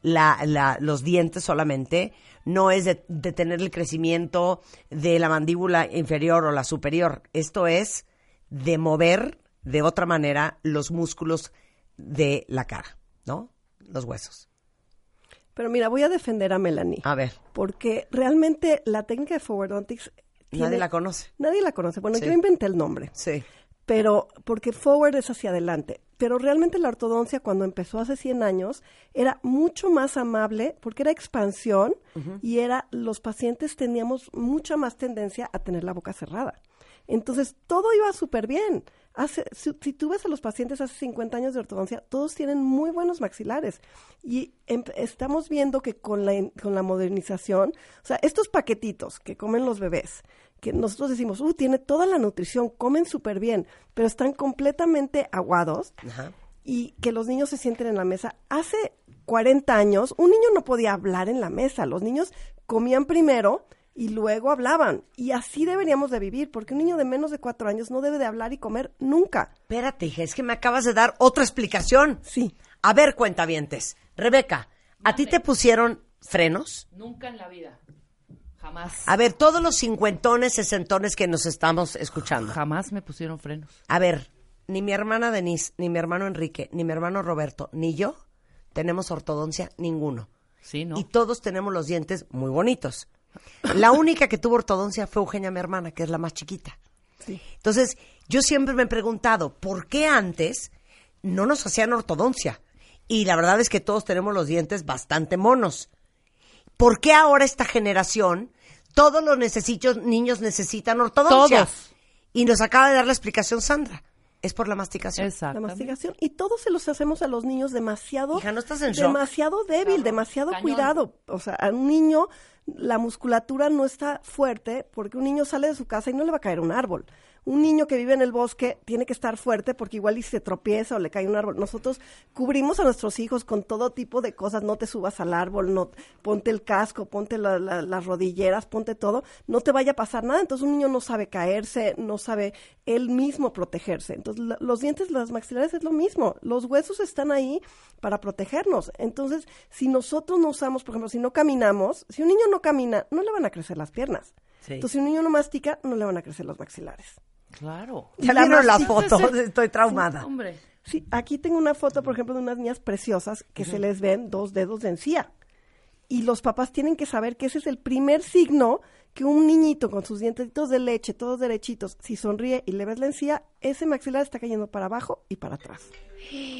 la, la- los dientes solamente, no es de- detener el crecimiento de la mandíbula inferior o la superior. Esto es de mover de otra manera los músculos de la cara, ¿no? Los huesos. Pero mira, voy a defender a Melanie. A ver, Porque realmente la técnica de forwardontics... nadie tiene- la conoce. Nadie la conoce. Bueno, Sí. yo inventé el nombre. Sí. pero porque forward es hacia adelante. Pero realmente la ortodoncia cuando empezó hace 100 años era mucho más amable porque era expansión y era los pacientes teníamos mucha más tendencia a tener la boca cerrada. Entonces todo iba súper bien. Hace, si, si tú ves a los pacientes hace 50 años de ortodoncia, todos tienen muy buenos maxilares. Y em- estamos viendo que con la, con la modernización, o sea, estos paquetitos que comen los bebés, que nosotros decimos, uh, tiene toda la nutrición, comen súper bien, pero están completamente aguados Ajá. y que los niños se sienten en la mesa. Hace 40 años, un niño no podía hablar en la mesa. Los niños comían primero y luego hablaban. Y así deberíamos de vivir, porque un niño de menos de cuatro años no debe de hablar y comer nunca. Espérate, hija, es que me acabas de dar otra explicación. Sí. A ver, cuentavientes. Rebeca, ¿a ti te pusieron frenos? Nunca en la vida. Jamás. A ver, todos los cincuentones, sesentones que nos estamos escuchando. Jamás me pusieron frenos. A ver, ni mi hermana Denise, ni mi hermano Enrique, ni mi hermano Roberto, ni yo tenemos ortodoncia ninguno. Sí, ¿no? Y todos tenemos los dientes muy bonitos. La única que tuvo ortodoncia fue Eugenia, mi hermana, que es la más chiquita. Entonces, yo siempre me he preguntado, ¿por qué antes no nos hacían ortodoncia? Y la verdad es que todos tenemos los dientes bastante monos. ¿Por qué ahora esta generación, todos los niños necesitan ortodoncia? Todos. Y nos acaba de dar la explicación Sandra. Es por la masticación. Exacto. La mastigación. Y todos se los hacemos a los niños demasiado, Hija, ¿no estás en shock? demasiado débil, demasiado cañón. cuidado. O sea, a un niño la musculatura no está fuerte porque un niño sale de su casa y no le va a caer un árbol. Un niño que vive en el bosque tiene que estar fuerte porque igual y se tropieza o le cae un árbol. Nosotros cubrimos a nuestros hijos con todo tipo de cosas. No te subas al árbol, no ponte el casco, ponte la- la- las rodilleras, ponte todo. No te vaya a pasar nada. Entonces un niño no sabe caerse, no sabe él mismo protegerse. Entonces la- los dientes, las maxilares es lo mismo. Los huesos están ahí para protegernos. Entonces si nosotros no usamos, por ejemplo, si no caminamos, si un niño no camina, no le van a crecer las piernas. Sí. Entonces si un niño no mastica, no le van a crecer los maxilares. Claro. Ya La vieron la foto, estoy traumada. Hombre. Sí, aquí tengo una foto, por ejemplo, de unas niñas preciosas que se les ven dos dedos de encía. Y los papás tienen que saber que ese es el primer signo que un niñito con sus dientecitos de leche, todos derechitos, si sonríe y le ves la encía, ese maxilar está cayendo para abajo y para atrás.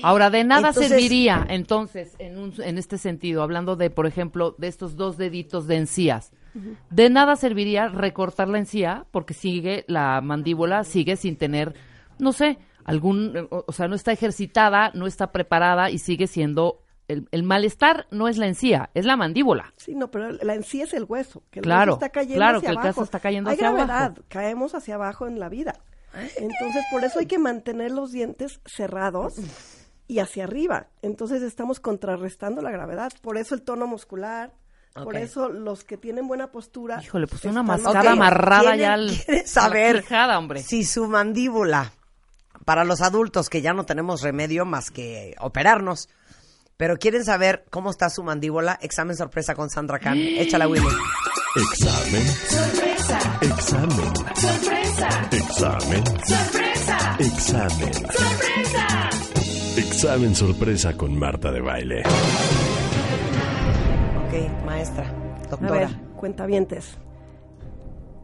Ahora, de nada Entonces- serviría, entonces, en, un, en este sentido, hablando de, por ejemplo, de estos dos deditos de encías, de nada serviría recortar la encía porque sigue, la mandíbula sigue sin tener, no sé, algún, o, sea, no está ejercitada, no está preparada y sigue siendo el, el malestar no es la encía, es la mandíbula. Sí, no, pero la en sí es el hueso, que el Claro, hueso está cayendo claro, hacia que el abajo. hueso está cayendo hay hacia gravedad, abajo. caemos hacia abajo en la vida. Entonces, por eso hay que mantener los dientes cerrados y hacia arriba. Entonces, estamos contrarrestando la gravedad. Por eso el tono muscular, por eso los que tienen buena postura. Híjole, pues una mascada amarrada ¿quieren- ya al, saber quijada, hombre. si su mandíbula, para los adultos que ya no tenemos remedio más que operarnos, pero quieren saber cómo está su mandíbula, examen sorpresa con Sandra Khan. Échala, Willy. Examen. Sorpresa. Examen. Sorpresa. Examen. Sorpresa. Examen. Sorpresa. Examen sorpresa con Marta de baile. Ok, maestra, A doctora. ver, cuentavientes.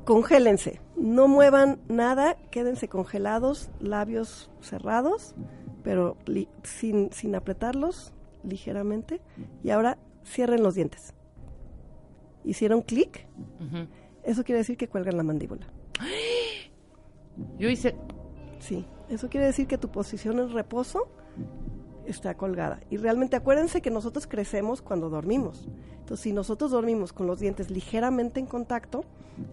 Congélense, no muevan nada, quédense congelados, labios cerrados, pero li- sin, sin apretarlos ligeramente. Y ahora cierren los dientes. Hicieron clic, eso quiere decir que cuelgan la mandíbula. Yo hice, Sí, eso quiere decir que tu posición en reposo está colgada. Y realmente acuérdense que nosotros crecemos cuando dormimos. Entonces, si nosotros dormimos con los dientes ligeramente en contacto,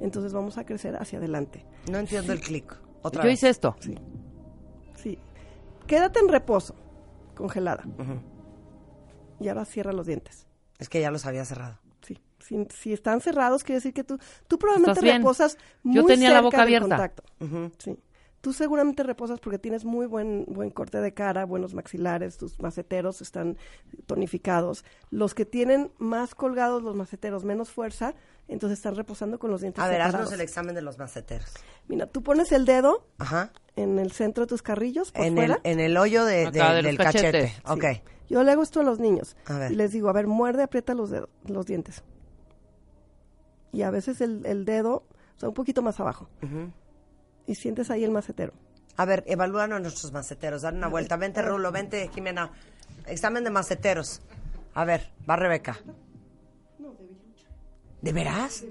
entonces vamos a crecer hacia adelante. No entiendo el clic. Otra yo vez. hice esto. Sí. Sí. Quédate en reposo, congelada. Ujú. Y ahora cierra los dientes. Es que ya los había cerrado. Sí. Si, si están cerrados, quiere decir que tú, tú probablemente reposas muy Yo tenía la boca abierta. contacto. Sí. Tú seguramente reposas porque tienes muy buen, buen corte de cara, buenos maxilares, tus maceteros están tonificados. Los que tienen más colgados los maceteros, menos fuerza, entonces están reposando con los dientes A ver, separados. haznos el examen de los maceteros. Mira, tú pones el dedo Ajá. en el centro de tus carrillos, por En el, fuera. en el hoyo de, de- Acá, de los del cachete. cachetes. Sí. Ok. Yo le hago esto a los niños. A ver. Y les digo, a ver, muerde, aprieta los dedos, los dientes. Y a veces el, el dedo, o sea, un poquito más abajo. Ujú. Y sientes ahí el macetero. A ver, evalúan a nuestros maceteros. Dan una vuelta. Vente, Rulo. Vente, Jimena. Examen de maceteros. A ver, va Rebeca. ¿De veras?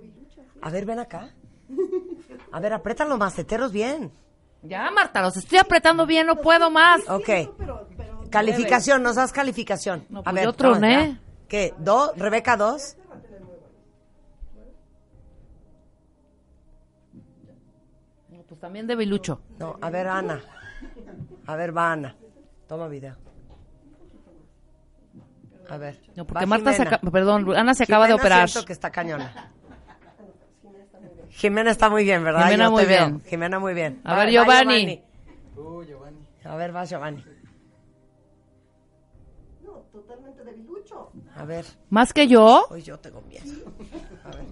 A ver, ven acá. A ver, aprieta los maceteros bien. Ya, Marta, los estoy apretando bien, no puedo más. Ok. Calificación, nos das calificación. No, a pues ver, yo troné. ¿Qué? ¿Dos? ¿Rebeca dos? No, Pues también de bilucho. No, a ver, Ana. A ver, va Ana. Toma video. A ver. No, porque va Marta se perdón, Ana se acaba de Jimena operar. siento que está cañona. Jimena está muy bien, ¿verdad? Jimena Yo muy te veo. bien. Jimena muy bien. A ver, Giovanni. A ver, va Giovanni. No, totalmente de bilucho. A ver. ¿Más que yo? Hoy yo tengo miedo. A ver.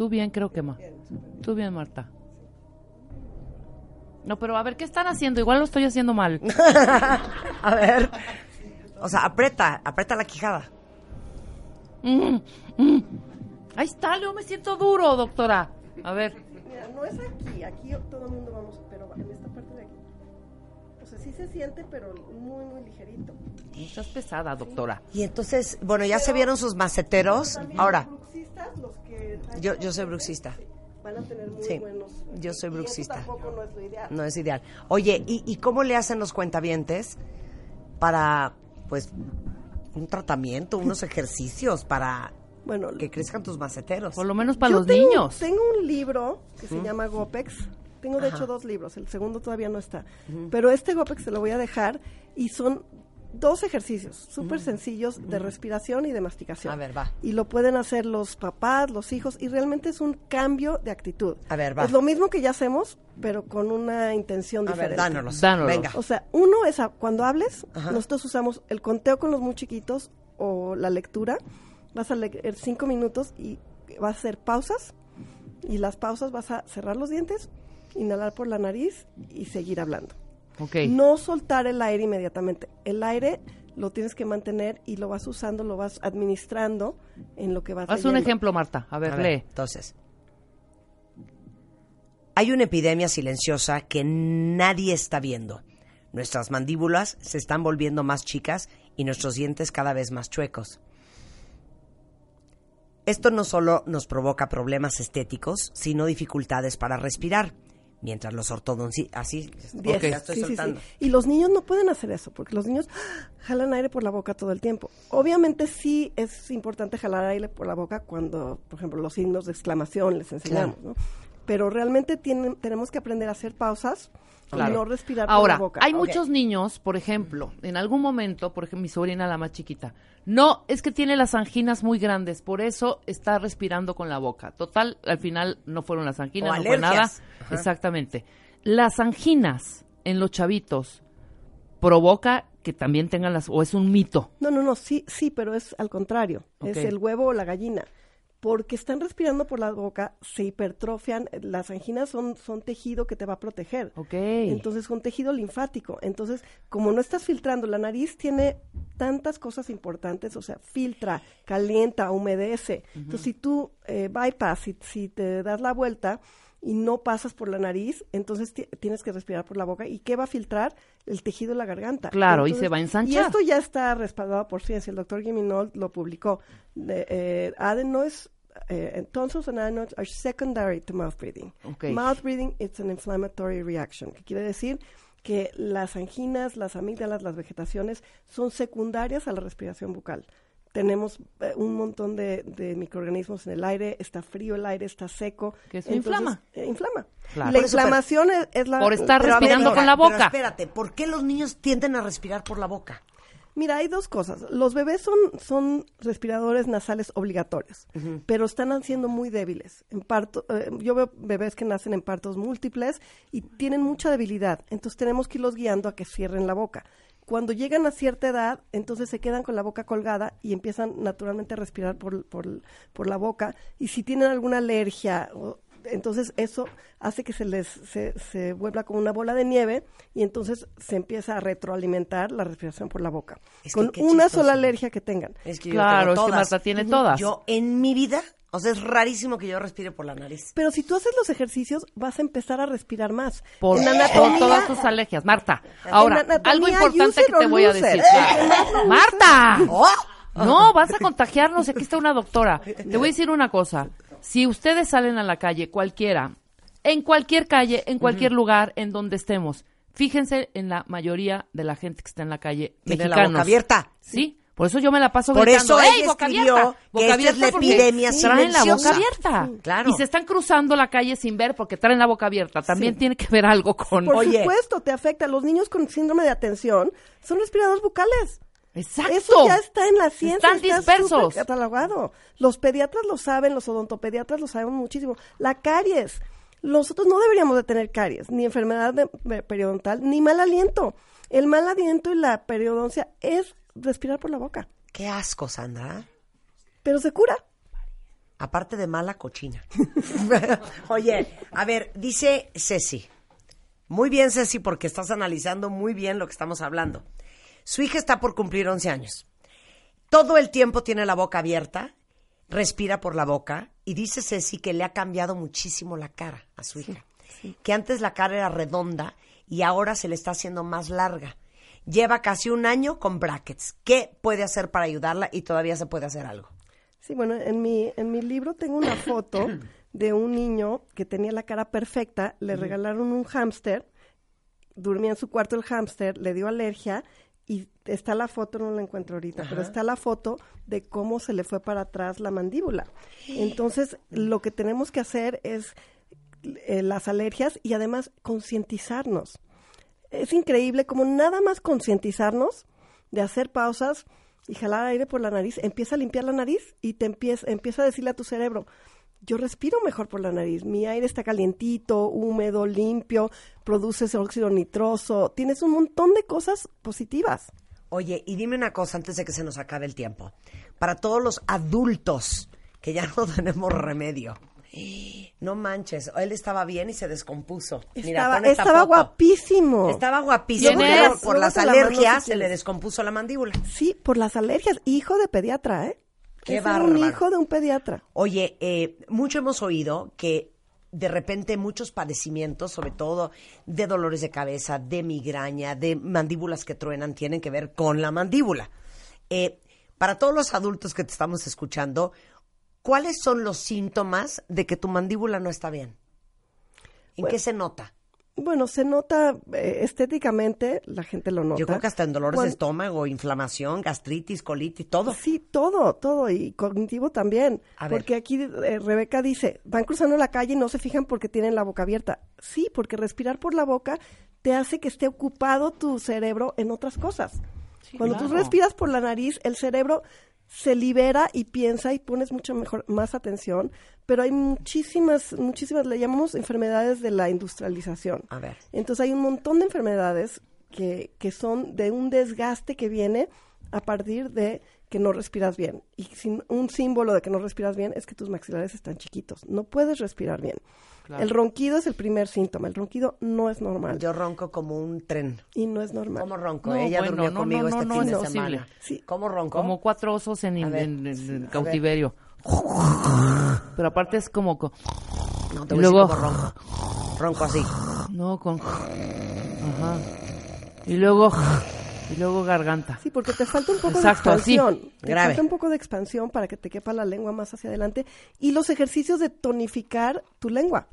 Tú bien, creo que más. Tú bien, Marta. No, pero a ver, ¿qué están haciendo? Igual lo estoy haciendo mal. A ver. O sea, aprieta, aprieta la quijada. Mm, mm. Ahí está, Leo, me siento duro, doctora. A ver, Mira, no es aquí, aquí todo el mundo vamos, pero en esta parte de aquí. O sea, sí se siente, pero muy, muy ligerito. estás pesada, doctora. Y entonces, bueno, ya se vieron sus maceteros. Ahora, bruxistas, los que... yo, yo soy bruxista. Van a tener muy Sí, buenos... yo soy y eso bruxista. tampoco no es lo ideal. No es ideal. Oye, ¿y, y cómo le hacen los cuentavientes para, pues, un tratamiento, unos ejercicios para Bueno, que crezcan tus maceteros? Por lo menos para yo los tengo- niños. Tengo un libro que se llama Gopex. Tengo de Ajá. hecho dos libros, el segundo todavía no está. Pero este Gopex se lo voy a dejar y son dos ejercicios súper sencillos de respiración y de masticación. A ver, va. Y lo pueden hacer los papás, los hijos, y realmente es un cambio de actitud. A ver, va. Es lo mismo que ya hacemos, pero con una intención A ver, diferente. dánolos. Dánolos. Venga. O sea, uno es a- cuando hables, Ajá. nosotros usamos el conteo con los muy chiquitos o la lectura. Vas a leer cinco minutos y vas a hacer pausas. Y las pausas vas a cerrar los dientes, inhalar por la nariz y seguir hablando. No soltar el aire inmediatamente. El aire lo tienes que mantener y lo vas usando, lo vas administrando en lo que vas Haz un ejemplo, Marta. A ver, A ver, lee. entonces. Hay una epidemia silenciosa que nadie está viendo. Nuestras mandíbulas se están volviendo más chicas y nuestros dientes cada vez más chuecos. Esto no solo nos provoca problemas estéticos, sino dificultades para respirar. Mientras los ortodoncistas, así, estoy Sí, sí, sí. soltando. Y los niños no pueden hacer eso, porque los niños jalan aire por la boca todo el tiempo. Obviamente sí es importante jalar aire por la boca cuando, por ejemplo, los signos de exclamación les enseñamos, ¿no? Pero realmente tienen, tenemos que aprender a hacer pausas Claro. y no respirar Ahora, por la boca. hay muchos niños, por ejemplo, en algún momento, por ejemplo, mi sobrina la más chiquita, no, es que tiene las anginas muy grandes, por eso está respirando con la boca. Total, al final no fueron las anginas, O no fue nada. Ajá. Exactamente. Las anginas en los chavitos provoca que también tengan las, o es un mito. No, no, no, sí, sí, pero es al contrario. Es el huevo o la gallina. Porque están respirando por la boca, se hipertrofian. Las anginas son, son tejido que te va a proteger. Ok. Entonces, son tejido linfático. Entonces, como no estás filtrando, la nariz tiene tantas cosas importantes, o sea, filtra, calienta, humedece. Entonces, si tú eh, bypass, si, si te das la vuelta y no pasas por la nariz, entonces ti- tienes que respirar por la boca. ¿Y qué va a filtrar? El tejido de la garganta. Claro, y se va a ensanchar. Y esto ya está respaldado por ciencia. El doctor Giminol lo publicó. De, eh, adenoids, eh, tonsils and adenoids are secondary to mouth breathing. Mouth breathing it's an inflammatory reaction, que quiere decir que las anginas, las amígdalas, las vegetaciones son secundarias a la respiración bucal. Tenemos eh, un montón de, de microorganismos en el aire, está frío el aire, está seco. Que eso inflama. eh, inflama. Claro. La Por eso, inflamación es, es la... Por estar ver, respirando con la pero boca. espérate, ¿por qué los niños tienden a respirar por la boca? Mira, hay dos cosas. Los bebés son, son respiradores nasales obligatorios, pero están haciendo muy débiles. En parto, eh, yo veo bebés que nacen en partos múltiples y tienen mucha debilidad. Entonces tenemos que irlos guiando a que cierren la boca. Cuando llegan a cierta edad, entonces se quedan con la boca colgada y empiezan naturalmente a respirar por, por, por la boca. Y si tienen alguna alergia, o- entonces eso hace que se les se, se vuelva como una bola de nieve y entonces se empieza a retroalimentar la respiración por la boca. Es que con una chistoso. sola alergia que tengan. Es que yo Claro, es que todas. Marta tiene todas. Yo en mi vida, o sea, es rarísimo que yo respire por la nariz. Pero si tú haces los ejercicios, vas a empezar a respirar más. Por, En por todas tus alergias. Marta, ahora, algo importante que te voy a decir. claro. ¡Marta! ¡Oh! No, vas a contagiarnos. Aquí está una doctora. Te voy a decir una cosa. Si ustedes salen a la calle, cualquiera, en cualquier calle, en cualquier lugar, en donde estemos, fíjense en la mayoría de la gente que está en la calle, Tiene la mexicanos. boca abierta. Sí, por eso yo me la paso Por gritando, eso ¡Ey, ella boca abierta! que Boca esta es abierta la epidemia traen la boca abierta. Sí, claro. Y se están cruzando la calle sin ver porque traen la boca abierta. También Sí. tiene que ver algo con... Por Oye. supuesto, te afecta. Los niños con síndrome de atención son respiradores bucales. Exacto. Eso ya está en la ciencia. Están está dispersos. catalogado. Los pediatras lo saben, los odontopediatras lo saben muchísimo. La caries. Nosotros no deberíamos de tener caries, ni enfermedad de- de periodontal, ni mal aliento. El mal aliento y la periodoncia es respirar por la boca, Qué asco, Sandra. pero se cura. Aparte de mala cochina. Oye, a ver, dice Ceci. Muy bien, Ceci, porque estás analizando muy bien lo que estamos hablando. Su hija está por cumplir 11 años. Todo el tiempo tiene la boca abierta, respira por la boca y dice Ceci que le ha cambiado muchísimo la cara a su hija. Que antes la cara era redonda y ahora se le está haciendo más larga. Lleva casi un año con brackets. ¿Qué puede hacer para ayudarla y todavía se puede hacer algo? Sí, bueno, en mi, en mi libro tengo una foto de un niño que tenía la cara perfecta, le regalaron un hámster, dormía en su cuarto el hámster, le dio alergia y está la foto, no la encuentro ahorita, pero está la foto de cómo se le fue para atrás la mandíbula. Entonces, lo que tenemos que hacer es eh, las alergias y además concientizarnos. Es increíble como nada más concientizarnos de hacer pausas y jalar aire por la nariz, empieza a limpiar la nariz y te empieza, empieza a decirle a tu cerebro, yo respiro mejor por la nariz, mi aire está calientito, húmedo, limpio, produces óxido nitroso, tienes un montón de cosas positivas. Oye, y dime una cosa antes de que se nos acabe el tiempo. Para todos los adultos que ya no tenemos remedio. No manches, él estaba bien y se descompuso. Mira, Estaba, guapísimo. Estaba guapísimo, ¿Quién pero es? por las la alergias si se le descompuso la mandíbula. Sí, por las alergias. Hijo de pediatra, ¿eh? Qué Es un hijo de un pediatra. Oye, eh, mucho hemos oído que de repente muchos padecimientos, sobre todo de dolores de cabeza, de migraña, de mandíbulas que truenan, tienen que ver con la mandíbula. Eh, para todos los adultos que te estamos escuchando, ¿cuáles son los síntomas de que tu mandíbula no está bien? ¿En qué se nota? Bueno, se nota eh, estéticamente, la gente lo nota. Yo creo que hasta en dolores de estómago, inflamación, gastritis, colitis, todo. Sí, todo, todo, y cognitivo también. A ver. Porque aquí eh, Rebeca dice, van cruzando la calle y no se fijan porque tienen la boca abierta. Sí, porque respirar por la boca te hace que esté ocupado tu cerebro en otras cosas. Cuando tú respiras por la nariz, el cerebro se libera y piensa y pones mucho mejor, más atención, pero hay muchísimas, muchísimas, le llamamos enfermedades de la industrialización. A ver. Entonces hay un montón de enfermedades que, que son de un desgaste que viene a partir de que no respiras bien. Y sin, un símbolo de que no respiras bien es que tus maxilares están chiquitos. No puedes respirar bien. Claro. El ronquido es el primer síntoma. El ronquido no es normal. Yo ronco como un tren. y no es normal. ¿Cómo ronco? No, Ella bueno, durmió no, conmigo no, este no, fin no de semana. Sí. ¿Cómo ronco? Como cuatro osos en, ver, en- en- en a ver. cautiverio. Pero aparte es como... co- No, te Y voy a decir luego- ronco. Ronco así. No, con... Ajá. Y luego... Y luego garganta. Sí, porque te falta un poco Exacto, de expansión. Te Grave. falta un poco de expansión para que te quepa la lengua más hacia adelante. Y los ejercicios de tonificar tu lengua.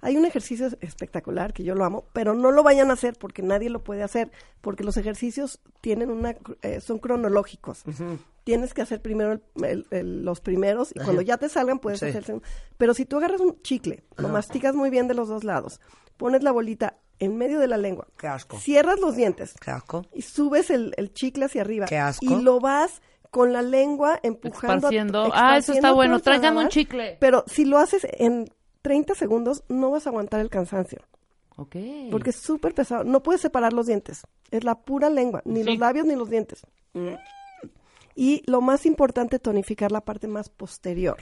Hay un ejercicio espectacular que yo lo amo, pero no lo vayan a hacer porque nadie lo puede hacer, porque los ejercicios tienen una, eh, son cronológicos. Tienes que hacer primero el- el- el- los primeros y cuando ya te salgan puedes Sí. hacer. Pero si tú agarras un chicle, lo masticas muy bien de los dos lados, pones la bolita en medio de la lengua, Qué asco. cierras los dientes, Qué asco. y subes el, el chicle hacia arriba. Qué asco. Y lo vas con la lengua empujando. Esparciendo. Ah, eso está bueno. Tráigame un chicle. Pero si lo haces en 30 segundos, no vas a aguantar el cansancio. Ok. Porque es súper pesado. No puedes separar los dientes. Es la pura lengua. Ni Sí. los labios ni los dientes. Y lo más importante, tonificar la parte más posterior.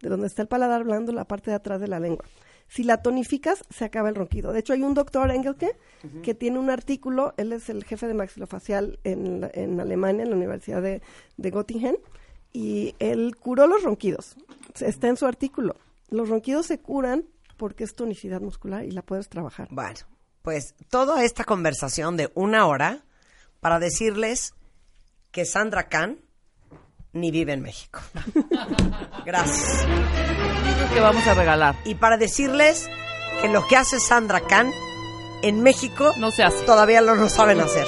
De donde está el paladar blando, la parte de atrás de la lengua. Si la tonificas, se acaba el ronquido. De hecho, hay un doctor Engelke que tiene un artículo, él es el jefe de maxilofacial en, en Alemania, en la Universidad de, de Göttingen, y él curó los ronquidos. Está en su artículo. Los ronquidos se curan porque es tonicidad muscular y la puedes trabajar. Bueno, pues toda esta conversación de una hora para decirles que Sandra Kahn ni vive en México. Gracias. que vamos a regalar. Y para decirles que lo que hace Sandra Kahn en México No se hace. todavía no lo saben hacer.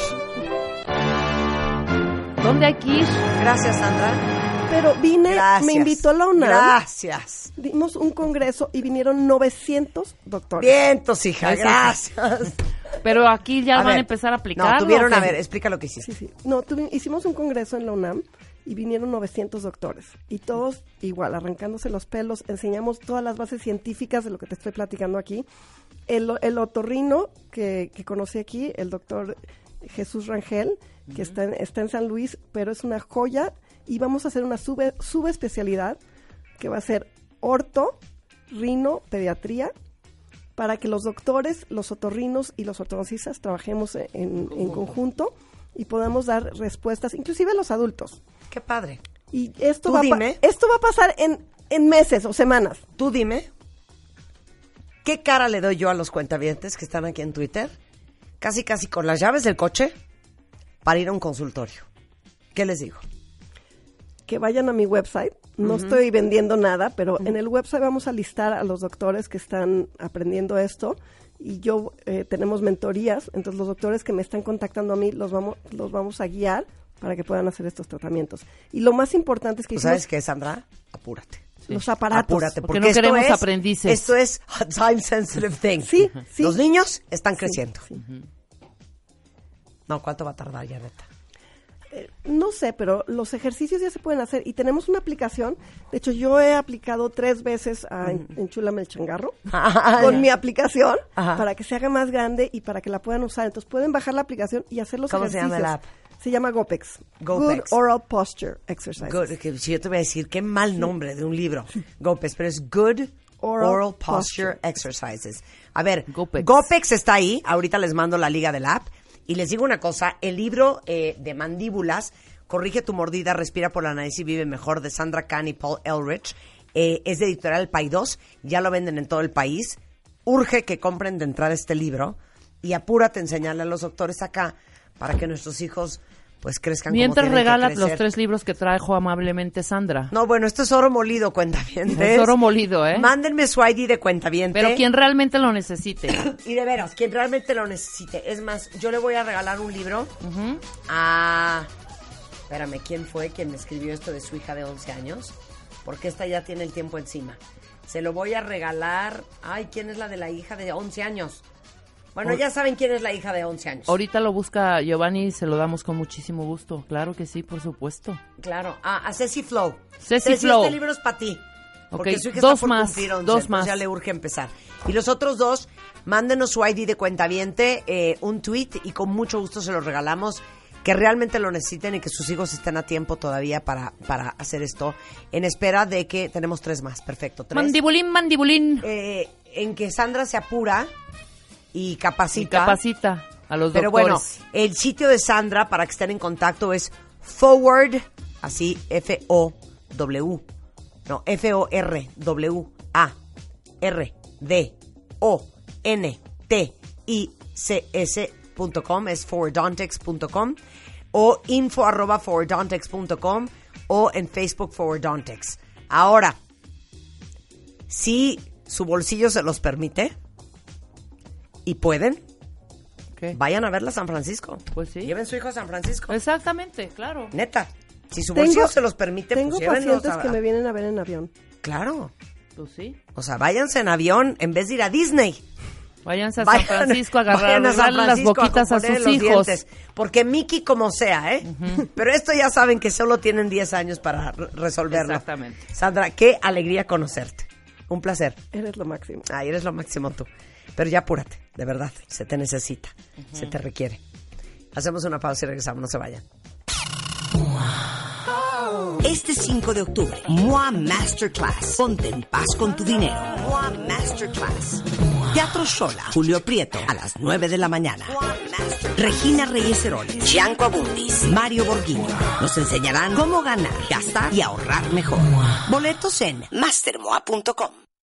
¿Dónde hay que ir? Gracias, Sandra. Pero vine, Gracias. me invitó la UNAM, Gracias. dimos un congreso y vinieron 900 doctores. Vientos, hija. Gracias. Pero aquí ya A van ver, a empezar a aplicar. No, tuvieron, a ver, explica lo que hiciste. Sí, sí. No, tuvi- hicimos un congreso en la UNAM y vinieron 900 doctores. Y todos igual, arrancándose los pelos, enseñamos todas las bases científicas de lo que te estoy platicando aquí. El, el otorrino que, que conocí aquí, el doctor Jesús Rangel, que está, en, está en San Luis, pero es una joya. Y vamos a hacer una sube, subespecialidad que va a ser orto, rino, pediatría, para que los doctores, los otorrinos y los ortodoncistas trabajemos en, en conjunto y podamos dar respuestas, inclusive a los adultos. Qué padre. Y esto, Tú va, dime. esto va a pasar en, en meses o semanas. Tú dime, ¿qué cara le doy yo a los cuentavientes que están aquí en Twitter? Casi, casi con las llaves del coche para ir a un consultorio. ¿Qué les digo? Que vayan a mi website. No estoy vendiendo nada, pero en el website vamos a listar a los doctores que están aprendiendo esto. Y yo eh, tenemos mentorías, entonces los doctores que me están contactando a mí los vamos, los vamos a guiar para que puedan hacer estos tratamientos. Y lo más importante es que ¿Tú hicimos sabes qué, Sandra? Apúrate. los aparatos. Apúrate, Porque porque, no esto queremos es, aprendices. Esto es a time sensitive thing. Sí, sí. Los niños están Sí, creciendo. sí. No, ¿cuánto va a tardar ya, neta? No sé, pero los ejercicios ya se pueden hacer y tenemos una aplicación. De hecho, yo he aplicado tres veces a en- Enchúlame el changarro con mi aplicación Ajá. para que se haga más grande y para que la puedan usar. Entonces pueden bajar la aplicación y hacer los ¿Cómo se ejercicios. llama el app? Se llama GoPex. GoPex. Good Oral Posture que si yo te voy a decir, qué mal nombre de un libro. Gopes, pero es Good Oral, Oral Posture, Posture. Exercises. A ver, Gopex. Gopex. está ahí. Ahorita les mando la liga del app. Y les digo una cosa, el libro eh, de mandíbulas, Corrige tu mordida, respira por la nariz y vive mejor, de Sandra Kahn y Paul Elrich, eh, es de editorial Paidós. Ya lo venden en todo el país. Urge que compren de entrada este libro y apúrate a enseñarle a los doctores acá para que nuestros hijos pues crezcan Mientras como que regala los tres libros que trajo amablemente Sandra. No, bueno, esto es oro molido, cuentavientes. Es oro molido, ¿eh? Mándenme su ID de cuentaviente. Pero quien realmente lo necesite. Y de veras, quien realmente lo necesite. Es más, yo le voy a regalar un libro Ujú. a... Espérame, ¿quién fue quien me escribió esto de su hija de 11 años? Porque esta ya tiene el tiempo encima. Se lo voy a regalar... Ay, ¿quién es la de la hija de 11 años? Bueno, ya saben quién es la hija de 11 años. Ahorita lo busca Giovanni y se lo damos con muchísimo gusto. Claro que sí, por supuesto. Claro, ah, a Ceci Flow. Ceci Flow. este libro es para ti. Porque Ok, su hija dos está por más, cumplir 11, dos más. ya le urge empezar. Y los otros dos, mándenos su ID de cuentaviente, eh, un tweet y con mucho gusto se los regalamos. Que realmente lo necesiten y que sus hijos estén a tiempo todavía para, para hacer esto. En espera de que tenemos tres más. Perfecto. Tres. Mandibulín, mandibulín. Eh, en que Sandra se apura y Y capacita. capacita a los Pero bueno, el sitio de Sandra para que estén en contacto es forward, así F-O-W, no, F-O-R-W-A, R-D-O-N-T-I-C-S.com, es forwardontex.com, o info arroba forwardontex.com, o en Facebook forwardontex. Ahora, si su bolsillo se los permite, y pueden, ¿Qué? Vayan a verla a San Francisco. Pues sí. Lleven su hijo a San Francisco. Exactamente, claro. Neta. Si su Tengo- bolsillo se los permite, Tengo pues pacientes a- que me vienen a ver en avión. Claro. Pues sí. O sea, váyanse en avión en vez de ir a Disney. Váyanse a Vayan- San Francisco a agarrar a San las boquitas a sus los hijos. dientes. Porque Mickey como sea, ¿eh? Pero esto ya saben que solo tienen 10 años para re- resolverlo. Exactamente. Sandra, qué alegría conocerte. Un placer. Eres lo máximo. Ay, eres lo máximo tú. Pero ya apúrate, de verdad. Se te necesita. Se te requiere. Hacemos una pausa y regresamos. No se vayan. Este 5 de octubre, MOA Masterclass. Ponte en paz con tu dinero. MOA Masterclass. Teatro Sola, Julio Prieto, a las 9 de la mañana. Regina Reyes Heroles, Gianco Abundis, Mario Borghini. Nos enseñarán cómo ganar, gastar y ahorrar mejor. Boletos en mastermoa.com.